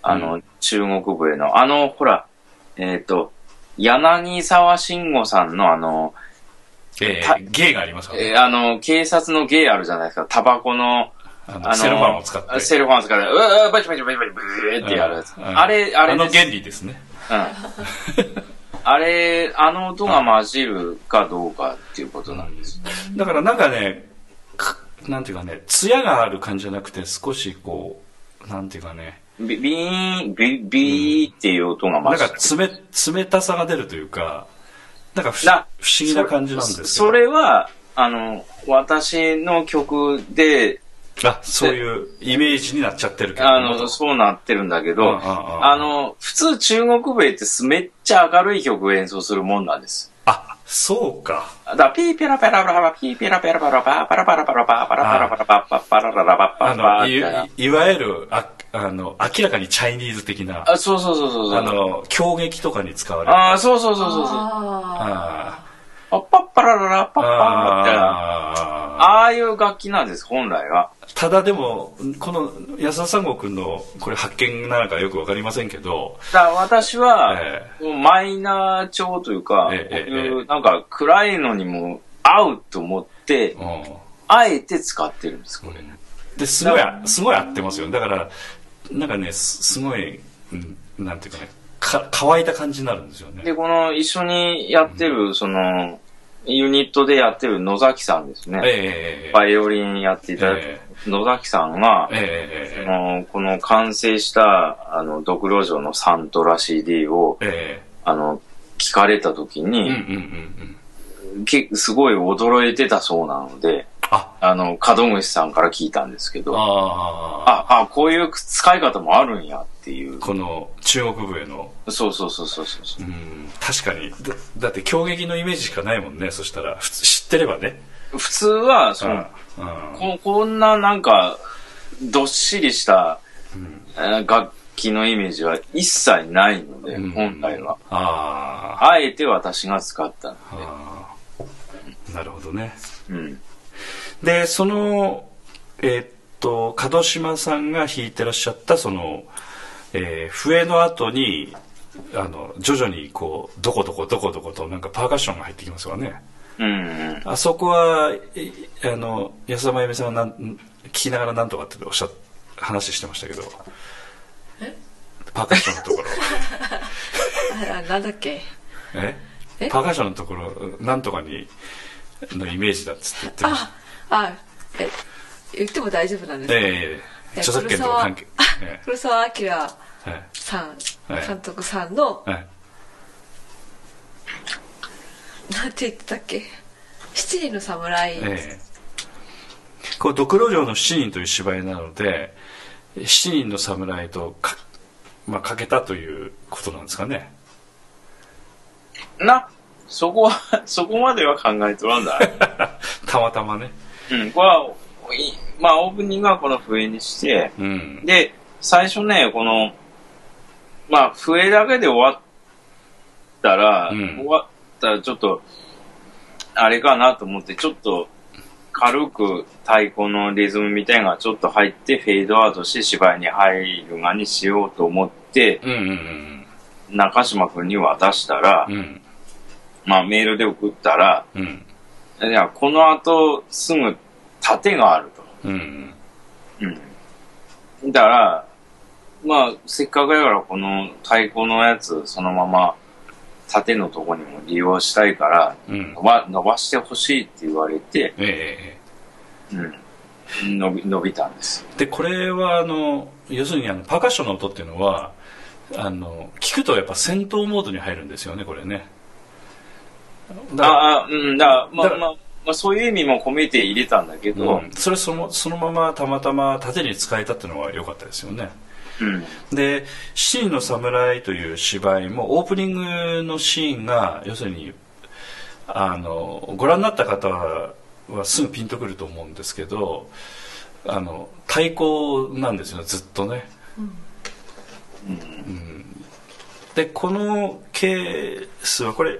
あの、中国笛の、あの、ほら、えっ、と、柳沢慎吾さんのあの、たえー、芸がありますか。えーあの、警察の芸あるじゃないですか、タバコの、あのセロファンを使って。セルファンを使って、うわバチバチバチバチブーってやるやつ。うんあれ、あれあの原理ですね。うん。あれ、あの音が混じるかどうかっていうことなんです。だからなんかね、かなんていうかね、艶がある感じじゃなくて少しこう、なんていうかね、ビビーン、ビビーっていう音がなん混じる。か冷、冷たさが出るというか、なんか不思議な感じなんですそれは、あの、私の曲で、あ、そういうイメージになっちゃってるけど。あの、そうなってるんだけど、あの、普通中国笛ってめっちゃ明るい曲を演奏するもんなんです。あ、そうか。だピーペラペラペラピーペラペラペラパーパラパラパラパーパラパラパラパッパッパラララパッパッパあの、いーみたいな。いわゆる、ああの、明らかにチャイニーズ的な、あ、そうそうそうそう。あの、狂撃とかに使われる。あー、そうそうそうそうそう。ああパッパッパラララパッーパーみたいな。あーああいう楽器なんです、本来は。ただでも、この安田三郷君のこれ発見なのかよくわかりませんけど、だ私は、えマイナー調というか、ええこういうなんか暗いのにも合うと思って、うんあえて使ってるんです、これ。で、すごい、すごい合ってますよ。だから、なんかね、すすごい、うんなんていうかね、か乾いた感じになるんですよね。で、この一緒にやってる、その、ユニットでやってる野崎さんですね。ええバイオリンやっていただいてえ野崎さんが、ええあのこの完成した、あの、ドクロ城のサントラ CD を、ええあの、聞かれた時えうんうんに、うんうん。けすごい驚いてたそうなので、ああの、門口さんから聞いたんですけど、ああこういう使い方もあるんやっていう。この中国舞への。そうそうそうそうそうそう。うん確かに。だだって狂撃のイメージしかないもんね。そしたら普通知ってればね。普通は、その、うん。ここんななんか、どっしりした、えー楽器のイメージは一切ないので、うん。本来は。ああえて私が使ったのーあー。なるほどね。で。うん。でそのえーっと門島さんが弾いてらっしゃったその、えー笛の後にあの徐々にこうどこどこどこどことなんかパーカッションが入ってきますわね。うん。うん。あそこはえあの安田真由美さんはなん聞きながらなんとかっておっしゃ話してましたけど。パーカッションのところ。あなんだっけ？え？え？パーカッションのところなんとかにのイメージだっつって言ってましたああえ言っても大丈夫なんですか、えええ著作権とか関係。え黒澤明さん、はい監督さんのはいなんて言ってたっけ？七人の侍、ええ。こうドクロ城の七人という芝居なので七人の侍とか,、まあ、かけたということなんですかね。な、そこは、そこまでは考えとらんだ。たまたまねうん、これは、いまあ、オープニングはこの笛にして、うん。で、最初ね、この、まあ、笛だけで終わったら、うん。終わったらちょっと、あれかなと思って、ちょっと、軽く太鼓のリズムみたいなのがちょっと入って、フェードアウトして芝居に入るがにしようと思って、うんうん中島くんに渡したらうんう、ん。まあ、メールで送ったら、うんいや、この後すぐ盾があると。うんうん。だから、まあ、せっかくやからこの太鼓のやつ、そのまま縦のとこにも利用したいから、うん伸ば伸ばしてほしいって言われて、ええうん。伸び、伸びたんです。でこれはあの要するにあのパーカッションの音っていうのはあの聞くとやっぱ戦闘モードに入るんですよねこれねだああ、うん、だまあだまあ、まあ、そういう意味も込めて入れたんだけど、うんそれそのそのままたまたま縦に使えたっていうのは良かったですよね。うん。で「七人の侍」という芝居もオープニングのシーンが要するにあのご覧になった方はすぐピンとくると思うんですけどあの太鼓なんですよねずっとね。でこのケースはこれ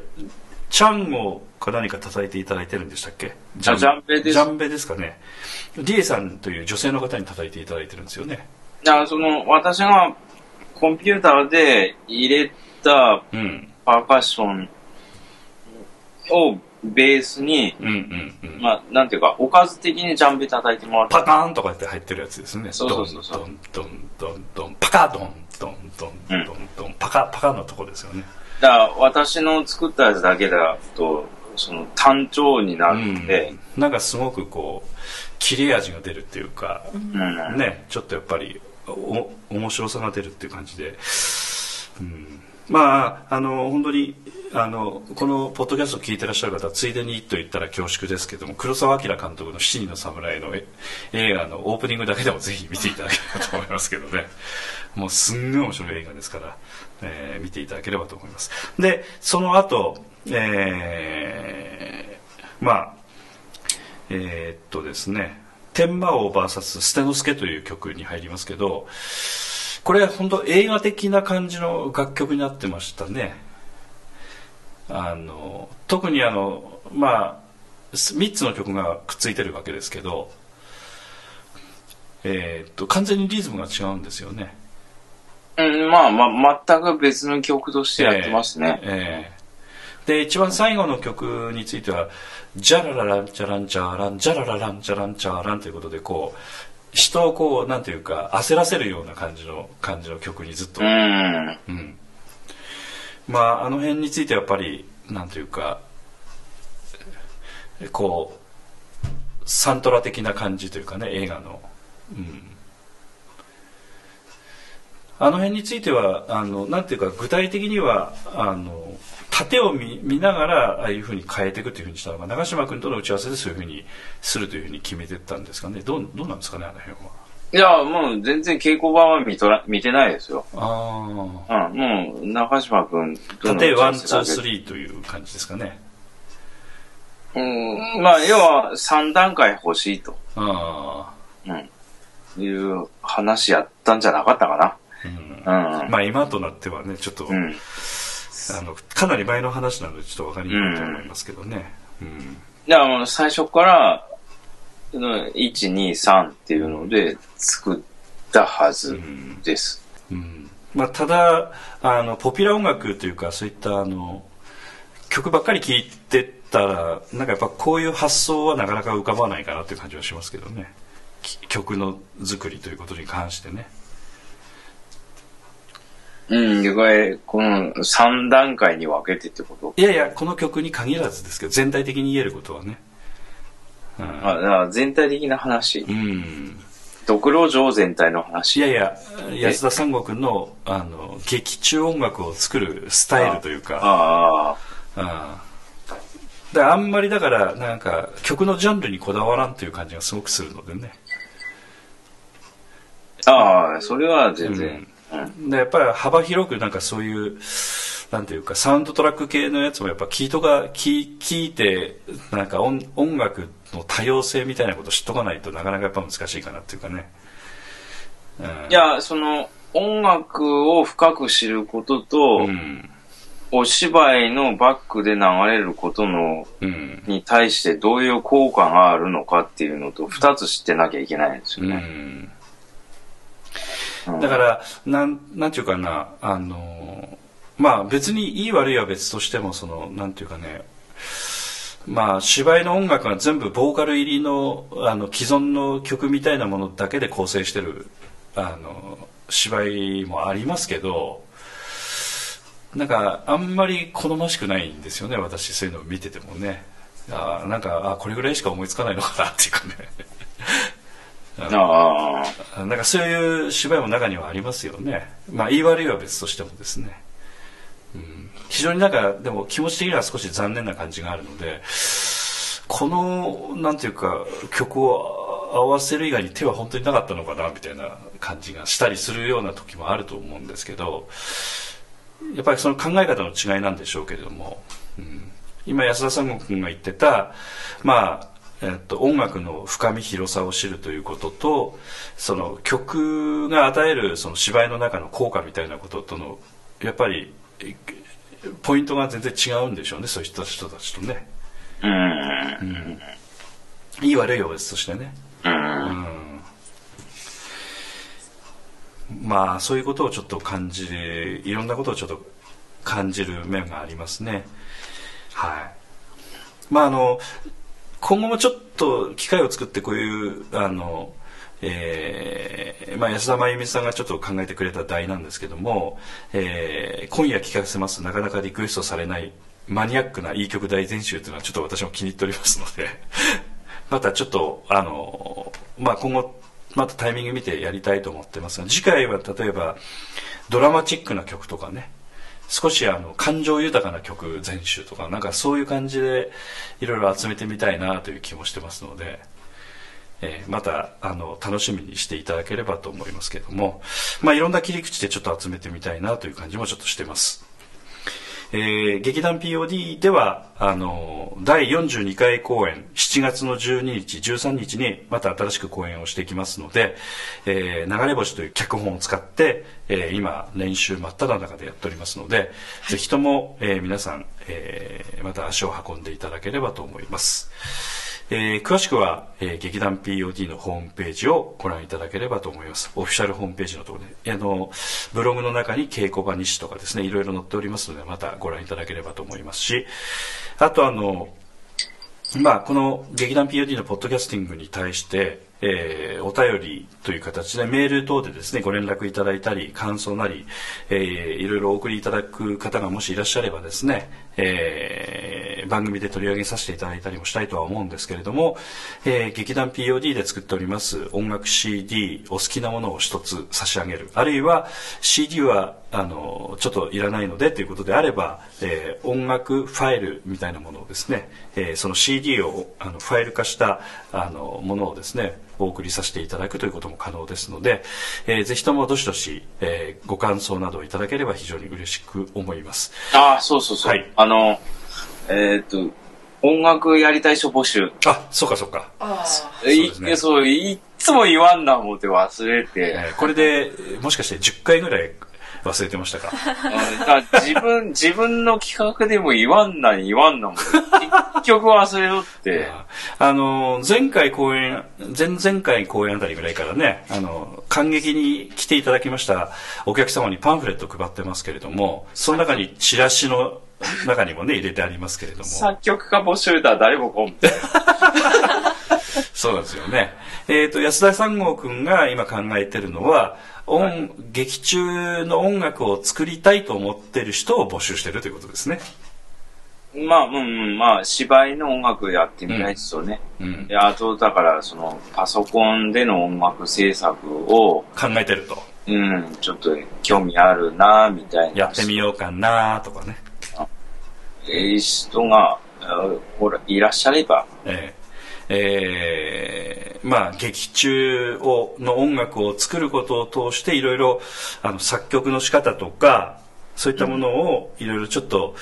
チャンゴか何か叩いていただいてるんでしたっけ？ジャンベです。ジャンベですかね。リエさんという女性の方に叩いていただいてるんですよね。だからその、私がコンピューターで入れたうん。パーカッションをベースに、うんうんうん。まあ、なんていうか、おかず的にジャンベ叩いてもらったパカーンとかって入ってるやつですね。そうそうそうそう。ドンドンドンドンパカドンドンドンドンドンパカパカのとこですよねだから私の作ったやつだけだと、その単調になるんで、うん。なんかすごくこう切れ味が出るっていうか、うん。ねちょっとやっぱりお面白さが出るっていう感じで、うん、まああの本当にあのこのポッドキャストを聞いてらっしゃる方ついでにと言ったら恐縮ですけども黒澤明監督の「七人の侍の」え映画のオープニングだけでもぜひ見ていただければと思いますけどね。もうすんごい面白い映画ですから、えー見ていただければと思います。でその後えーまあえーっとですね天魔王 VS 捨之助という曲に入りますけどこれ本当映画的な感じの楽曲になってましたね。あの特にあのまあ3つの曲がくっついてるわけですけどえーっと完全にリズムが違うんですよね。うん、まあまあ、全く別の曲としてやってますね。ええで一番最後の曲については「ジャララランチャランチャーランジャララランチャランチャーラン」ということでこう人をこうなんていうか焦らせるような感じの感じの曲にずっと、うん。うん。まああの辺についてはやっぱりなんていうかこうサントラ的な感じというかね映画の、うん、あの辺についてはあのなんていうか具体的にはあの盾を見見ながらああいうふうに変えていくというふうにしたのが長嶋君との打ち合わせでそういうふうにするというふうに決めてったんですかね。どうどうなんですかねあの辺は。いや、もう全然稽古場は見とら見てないですよ。あうん、もう中島君あ縦ワンツーースリーという感じですかね。うん、まあ、要は3段階欲しいと、あうん、いう話やったんじゃなかったかあ、うん。な。うん。まあ今となってはねちょっと、うん。あのかなり前の話なのでちょっと分かりにくいと思いますけどね、うん。だから最初から、その1、2、3っていうので作ったはずです。うん。まあ、ただあのポピュラー音楽というかそういったあの曲ばっかり聴いてたらなんかやっぱこういう発想はなかなか浮かばないかなという感じはしますけどね。き曲の作りということに関してねうん、で、これ、この3段階に分けてってこと？いやいやこの曲に限らずですけど全体的に言えることはね。あ、だから全体的な話。う。ん。ドクロ城全体のい話。やいや安田三国のあの劇中音楽を作るスタイルというか。ああ。ああだからあんまりだからなんか曲のジャンルにこだわらんという感じがすごくするのでね。ああ、それは全然。うん。でやっぱり幅広くなんかそういうなんていうかサウンドトラック系のやつもやっぱ聞いとか聞聞いてなんか音音楽の多様性みたいなこと知っとかないとなかなかやっぱ難しいかなっていうかね、うん、いや、その、音楽を深く知ることと、うん。お芝居のバックで流れることの、うん。に対してどういう効果があるのかっていうのと、二つ知ってなきゃいけないんですうよね。だからなんなんていうかなあのまあ別にいい悪いは別としてもそのなんていうかねまあ芝居の音楽が全部ボーカル入りのあの既存の曲みたいなものだけで構成してるあの芝居もありますけどなんかあんまり好ましくないんですよね私そういうのを見ててもね。あなんかあこれぐらいしか思いつかないのかなっていうかね。ああ。なんかそういう芝居も中にはありますよね。まあ言い悪いは別としてもですね。うん、非常になんかでも気持ち的には少し残念な感じがあるので、このなんていうか曲を合わせる以外に手は本当になかったのかなみたいな感じがしたりするような時もあると思うんですけど、やっぱりその考え方の違いなんでしょうけれども、うん、今安田三国君が言ってた、まあえっと、音楽の深み広さを知るということとその曲が与えるその芝居の中の効果みたいなこととのやっぱりえポイントが全然違うんでしょうねそういう人たち人たちとね。うん。いい悪いは別としてね。うん。まあそういうことをちょっと感じるいろんなことをちょっと感じる面がありますね。はい。まああの今後もちょっと機会を作ってこういうあのえーまあ、安田真由美さんがちょっと考えてくれた題なんですけども、えー今夜聴かせますなかなかリクエストされないマニアックないい曲大全集というのはちょっと私も気に入っておりますので またちょっとあの、まあ、今後またタイミング見てやりたいと思ってますが次回は例えばドラマチックな曲とかね少しあの感情豊かな曲全集とかなんかそういう感じでいろいろ集めてみたいなという気もしてますので、えーまたあの楽しみにしていただければと思いますけども、まあ、いろんな切り口でちょっと集めてみたいなという感じもちょっとしてます。えー劇団 POD ではあの第42回公演7月の12日13日にまた新しく公演をしていきますので「えー流れ星」という脚本を使って、えー今練習真っ只中でやっておりますのでぜひとも、えー皆さん、えーまた足を運んでいただければと思います。えー詳しくは、えー劇団 POD のホームページをご覧いただければと思います。オフィシャルホームページのところで、あの、ブログの中に稽古場西とかですね、いろいろ載っておりますので、またご覧いただければと思いますし、あとあの、まあ、この劇団 POD のポッドキャスティングに対して、えーお便りという形でメール等でですね、ご連絡いただいたり、感想なり、えーいろいろお送りいただく方がもしいらっしゃればですね、えー番組で取り上げさせていただいたりもしたいとは思うんですけれども、えー劇団 POD で作っております音楽 CD お好きなものを一つ差し上げる。あるいは CD はあのちょっといらないのでということであれば、えー音楽ファイルみたいなものをですね、えーその CD をあのファイル化したあのものをですねお送りさせていただくということも可能ですので、えーぜひともどしどし、えーご感想などをいただければ非常に嬉しく思います。ああ、そうそうそう。はいあの、えーっと、音楽やりたい人募集。あ、そうかそうか。あえいそうですねそう、いっつも言わんな思って忘れて。えーこれで、えーもしかして10回ぐらい忘れてましたか？から自分、自分の企画でも言わんな言わんなもん。結局忘れろって。あの、前回公演、前々回公演あたりぐらいからね、あの、感激に来ていただきましたお客様にパンフレットを配ってますけれども、その中にチラシの中にもね、入れてありますけれども、作曲家募集だ、誰も来ん。そうなんですよね。えっ、と、安田三郷くんが今考えてるのは、音、劇中の音楽を作りたいと思ってる人を募集してるということですね。まあ、うんうん、まあ、芝居の音楽やってみたいですよね。うん。で、あと、だから、その、パソコンでの音楽制作を、考えてると。うん、ちょっと興味あるな、みたいな。やってみようかなとかね。ええ人が、あほら、いらっしゃれば、えーえーまあ劇中をの音楽を作ることを通していろいろあの作曲の仕方とかそういったものをいろいろちょっと、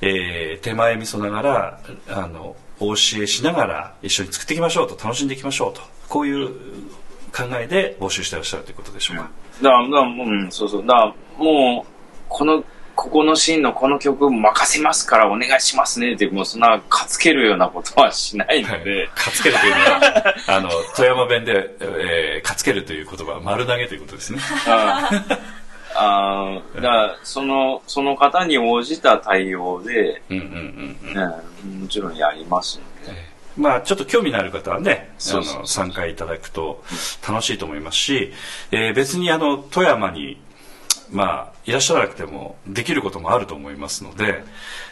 えー手前味噌ながらあのお教えしながら一緒に作っていきましょうと楽しんでいきましょうとこういう考えで募集してらっしゃるということでしょうか。だ、だうん、そうそう。だ、もう、この、ここのシーンのこの曲任せますからお願いしますねって、もうそんな、かつけるようなことはしないので、かつけるというのは あの富山弁で、えーかつけるという言葉は丸投げということですね。ああー。だから、その、その方に応じた対応で、うんうんうんうん。うん、もちろんやりますので。まあ、ちょっと興味のある方はね、あその参加いただくと楽しいと思いますし、えー別にあの富山に、まあ、いらっしゃらなくてもできることもあると思いますので、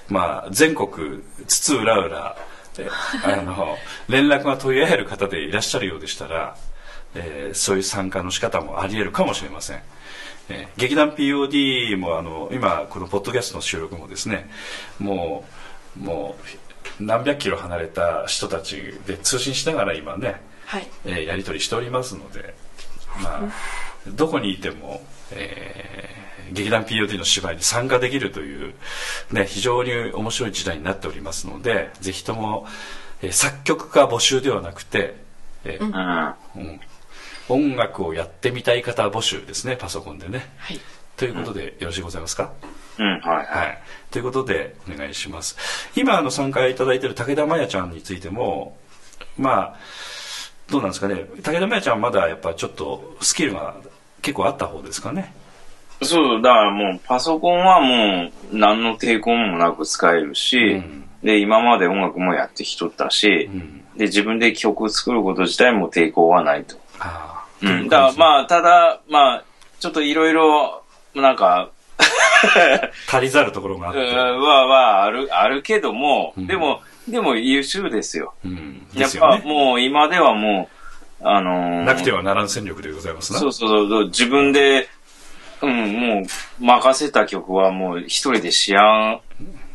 まあ、全国津々浦々、えあの 連絡が取り合える方でいらっしゃるようでしたら、えーそういう参加の仕方もあり得るかもしれません。えー劇団 POD もあの今このポッドキャストの収録もですねもうもう何百キロ離れた人たちで通信しながら今ね、はいえーやり取りしておりますのでまあどこにいても、えー劇団 POD の芝居に参加できるという、ね、非常に面白い時代になっておりますのでぜひとも、えー作曲家募集ではなくて、えーうん。うん。音楽をやってみたい方募集ですねパソコンでね。はい。ということでよろしいございますか、うん、はい、ははい。いということでお願いします。今あの参加いただいている武田真弥ちゃんについてもまあどうなんですかね。武田真弥ちゃんはまだやっぱちょっとスキルが結構あった方ですかね。そう、だからもう、パソコンはもう、何の抵抗もなく使えるし、うん。で、今まで音楽もやってきとったし、うん。で、自分で曲作ること自体も抵抗はないと。ああ。うん。だからまあ、ただ、まあ、ちょっといろいろ、なんか、足りざるところがあっうて、んは、は、ある、あるけども、うん。でも、でも優秀ですよ。うん、やっぱですよね。もう今ではもう、あのーなくてはならん戦力でございますなそうそうそう、自分で、うん、もう、任せた曲はもう一人で仕上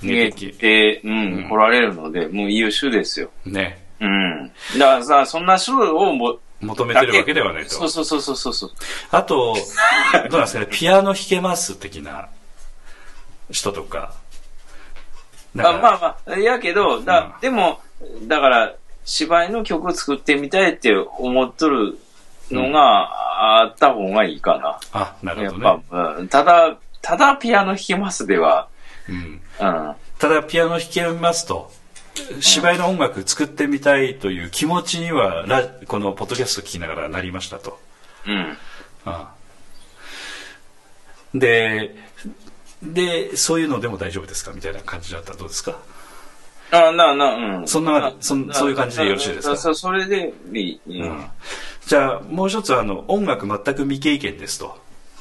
げて、うん、うん来られるので、もう優秀ですよ。ねうん。だからさ、そんな人をも、求めてるわけではないとそうそうそうそうそうそう。あと、どうなんですかね、ピアノ弾けます的な人とか。かあまあまあ、やけど、だ、うんでも、だから、芝居の曲作ってみたいって思っとるのがあった方がいいかな。あ、なるやっほどね。ぱ、うんただ、ただピアノ弾きますでは、うん、うん。ただ、ピアノ弾けますと、芝居の音楽作ってみたいという気持ちには、ラこのポッドキャスト聞きながらなりましたと。うん。あで、で、そういうのでも大丈夫ですか？みたいな感じだったらどうですか？あ、な、な、うん。そんなあそんそういう感じでよろしいですか？そそれでいい。ううんん。じゃあ、もう一つあの、音楽全く未経験ですと。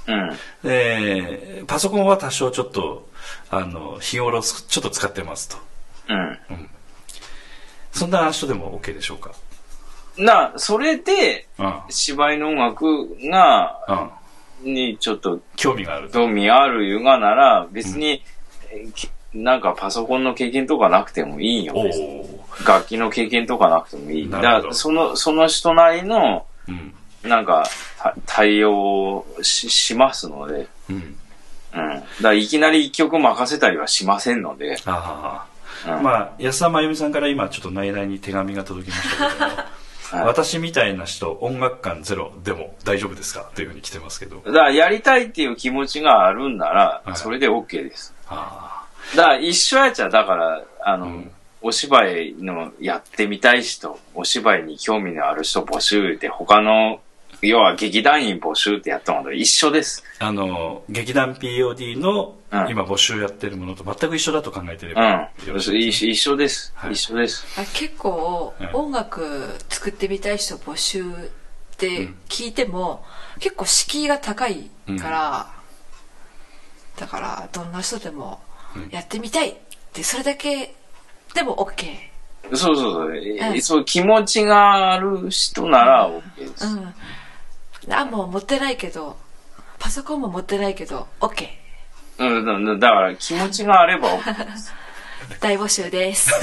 うん。えーパソコンは多少ちょっと、あの、日頃すちょっと使ってますと。うん。そんな人でも OK でしょうか？な、それで、うん芝居の音楽が、うんにちょっと興味があると興味あるいうがなら、別に、えーきなんかパソコンの経験とかなくてもいいよ。お別にお楽器の経験とかなくてもいい。だから、その、その人なりの、うん。なんか、た対応ししますので、うん。うん。だからいきなり一曲任せたりはしませんので、ああ、うん。まあ安田真由美さんから今ちょっと内々に手紙が届きましたけど。も、はい。私みたいな人音楽感ゼロでも大丈夫ですか？というふうに来てますけど。だからやりたいっていう気持ちがあるんならは、い。それで OK です。あだから一緒やっちゃ、だから、あの、うんお芝居のやってみたい人、お芝居に興味のある人募集って他の、要は劇団員募集ってやったのと一緒です。ああの劇団 POD のうん今募集やってるものと全く一緒だと考えてればうんよ。ろしいですね一緒です。はい一緒です。あ結構はい音楽作ってみたい人募集って聞いても、結構敷居が高いから、だからどんな人でもうんやってみたいってそれだけでも OK そうそうそう。えうん。そう気持ちがある人なら OK です。うん。あもう持ってないけどパソコンも持ってないけど OK うん、だだから気持ちがあれば OK です。大募集です。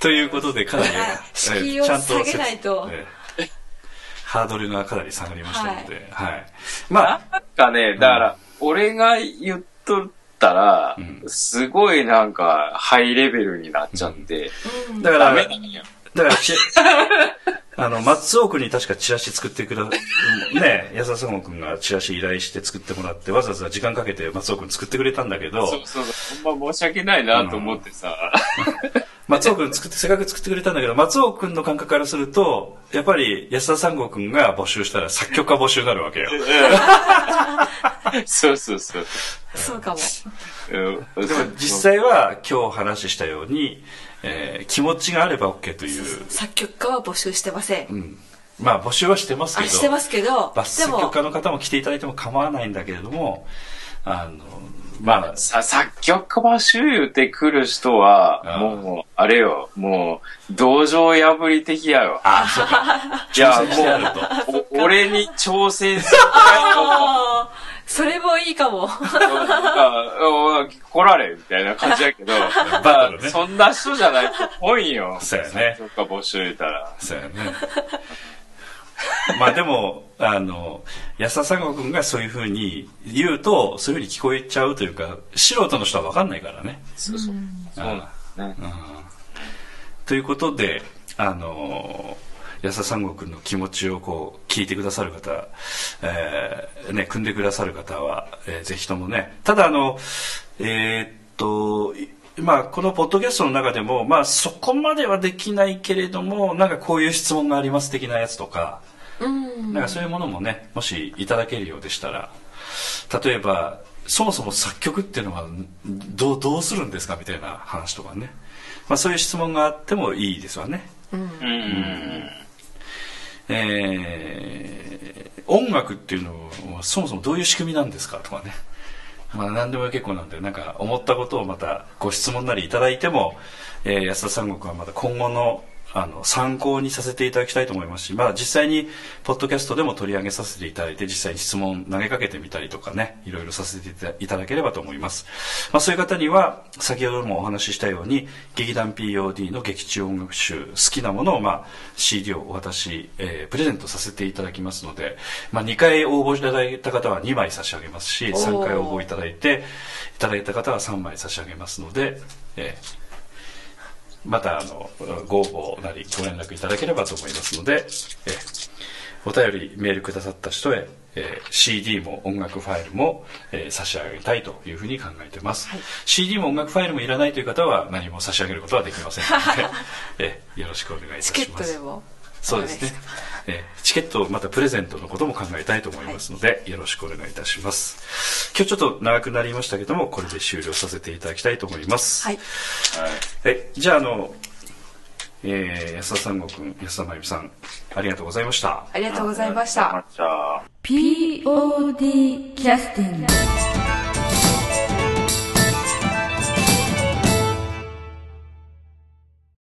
ということでかなり、敷居をちゃん下げないと。えーハードルがかなり下がりましたので、はい。まあなんかね、だから、俺が言っとったら、うんすごいなんか、ハイレベルになっちゃって、うんだからダメなんよ。だからち、あの、松尾くんに確かチラシ作ってくだ、ね、安田さん君がチラシ依頼して作ってもらって、わざわざ時間かけて松尾くん作ってくれたんだけど、そうそうそう。ほんま申し訳ないなと思ってさ。松尾くん作って、せっかく作ってくれたんだけど、松尾くんの感覚からすると、やっぱり安田三郷くんが募集したら作曲家募集になるわけよ。そうそうそう。そうかも。うん。でも実際は今日話したように、えー気持ちがあれば OK という、作曲家は募集してません、うん、まあ募集はしてますけど、あしてますけど作曲家の方も来ていただいても構わないんだけれども、あの、まあ、さ作曲家募集言ってくる人はあ、あもう、あれよ、もう、道場破り的やよ。あ、そうか。いや。もう、お俺に挑戦する それもいいかもあお来られみたいな感じやけど、バトルねそんな人じゃないとぽいんよ。そうやね作曲家募集言ったら。そうやね。まあでも、あの、安田三郷君がそういうふうに言うと、そういうふうに聞こえちゃうというか、素人の人は分かんないからね。そうそう。そうなんですね。ということで、あの安田三郷君の気持ちをこう聞いてくださる方、えーね、組んでくださる方は、えーぜひともねただあのえーっといまあこのポッドキャストの中でもまあそこまではできないけれどもなんかこういう質問があります的なやつとか、うん。なんかそういうものもねもしいただけるようでしたら例えばそもそも作曲っていうのはどうどうするんですか？みたいな話とかね、まあ、そういう質問があってもいいですわね。うん。うん。えー音楽っていうのはそもそもどういう仕組みなんですか？とかね、まあ、何でも結構なんでなんか思ったことをまたご質問なりいただいても、えー安田三国はまた今後のあの参考にさせていただきたいと思いますし、まあ、実際にポッドキャストでも取り上げさせていただいて実際に質問投げかけてみたりとかねいろいろさせていただければと思います、まあ、そういう方には先ほどもお話ししたように劇団 POD の劇中音楽集好きなものを、まあ、CD をお渡し、えープレゼントさせていただきますので、まあ、2回応募いただいた方は2枚差し上げますし3回応募いただいていただいた方は3枚差し上げますので、えーまたあのご応募なりご連絡いただければと思いますので、えーお便りメールくださった人へ、えー CD も音楽ファイルも、えー差し上げたいというふうに考えてます、はい。CD も音楽ファイルもいらないという方は何も差し上げることはできませんので、えーよろしくお願いいたしチます。ケットでも？そうですね。えーチケットまたプレゼントのことも考えたいと思いますので、よろしくお願いいたします。今日ちょっと長くなりましたけども、これで終了させていただきたいと思います。はいはい。えじゃああの、えー安田三郷君、安田真由美さん、ありがとうございました。ありがとうございました。POD キャスティング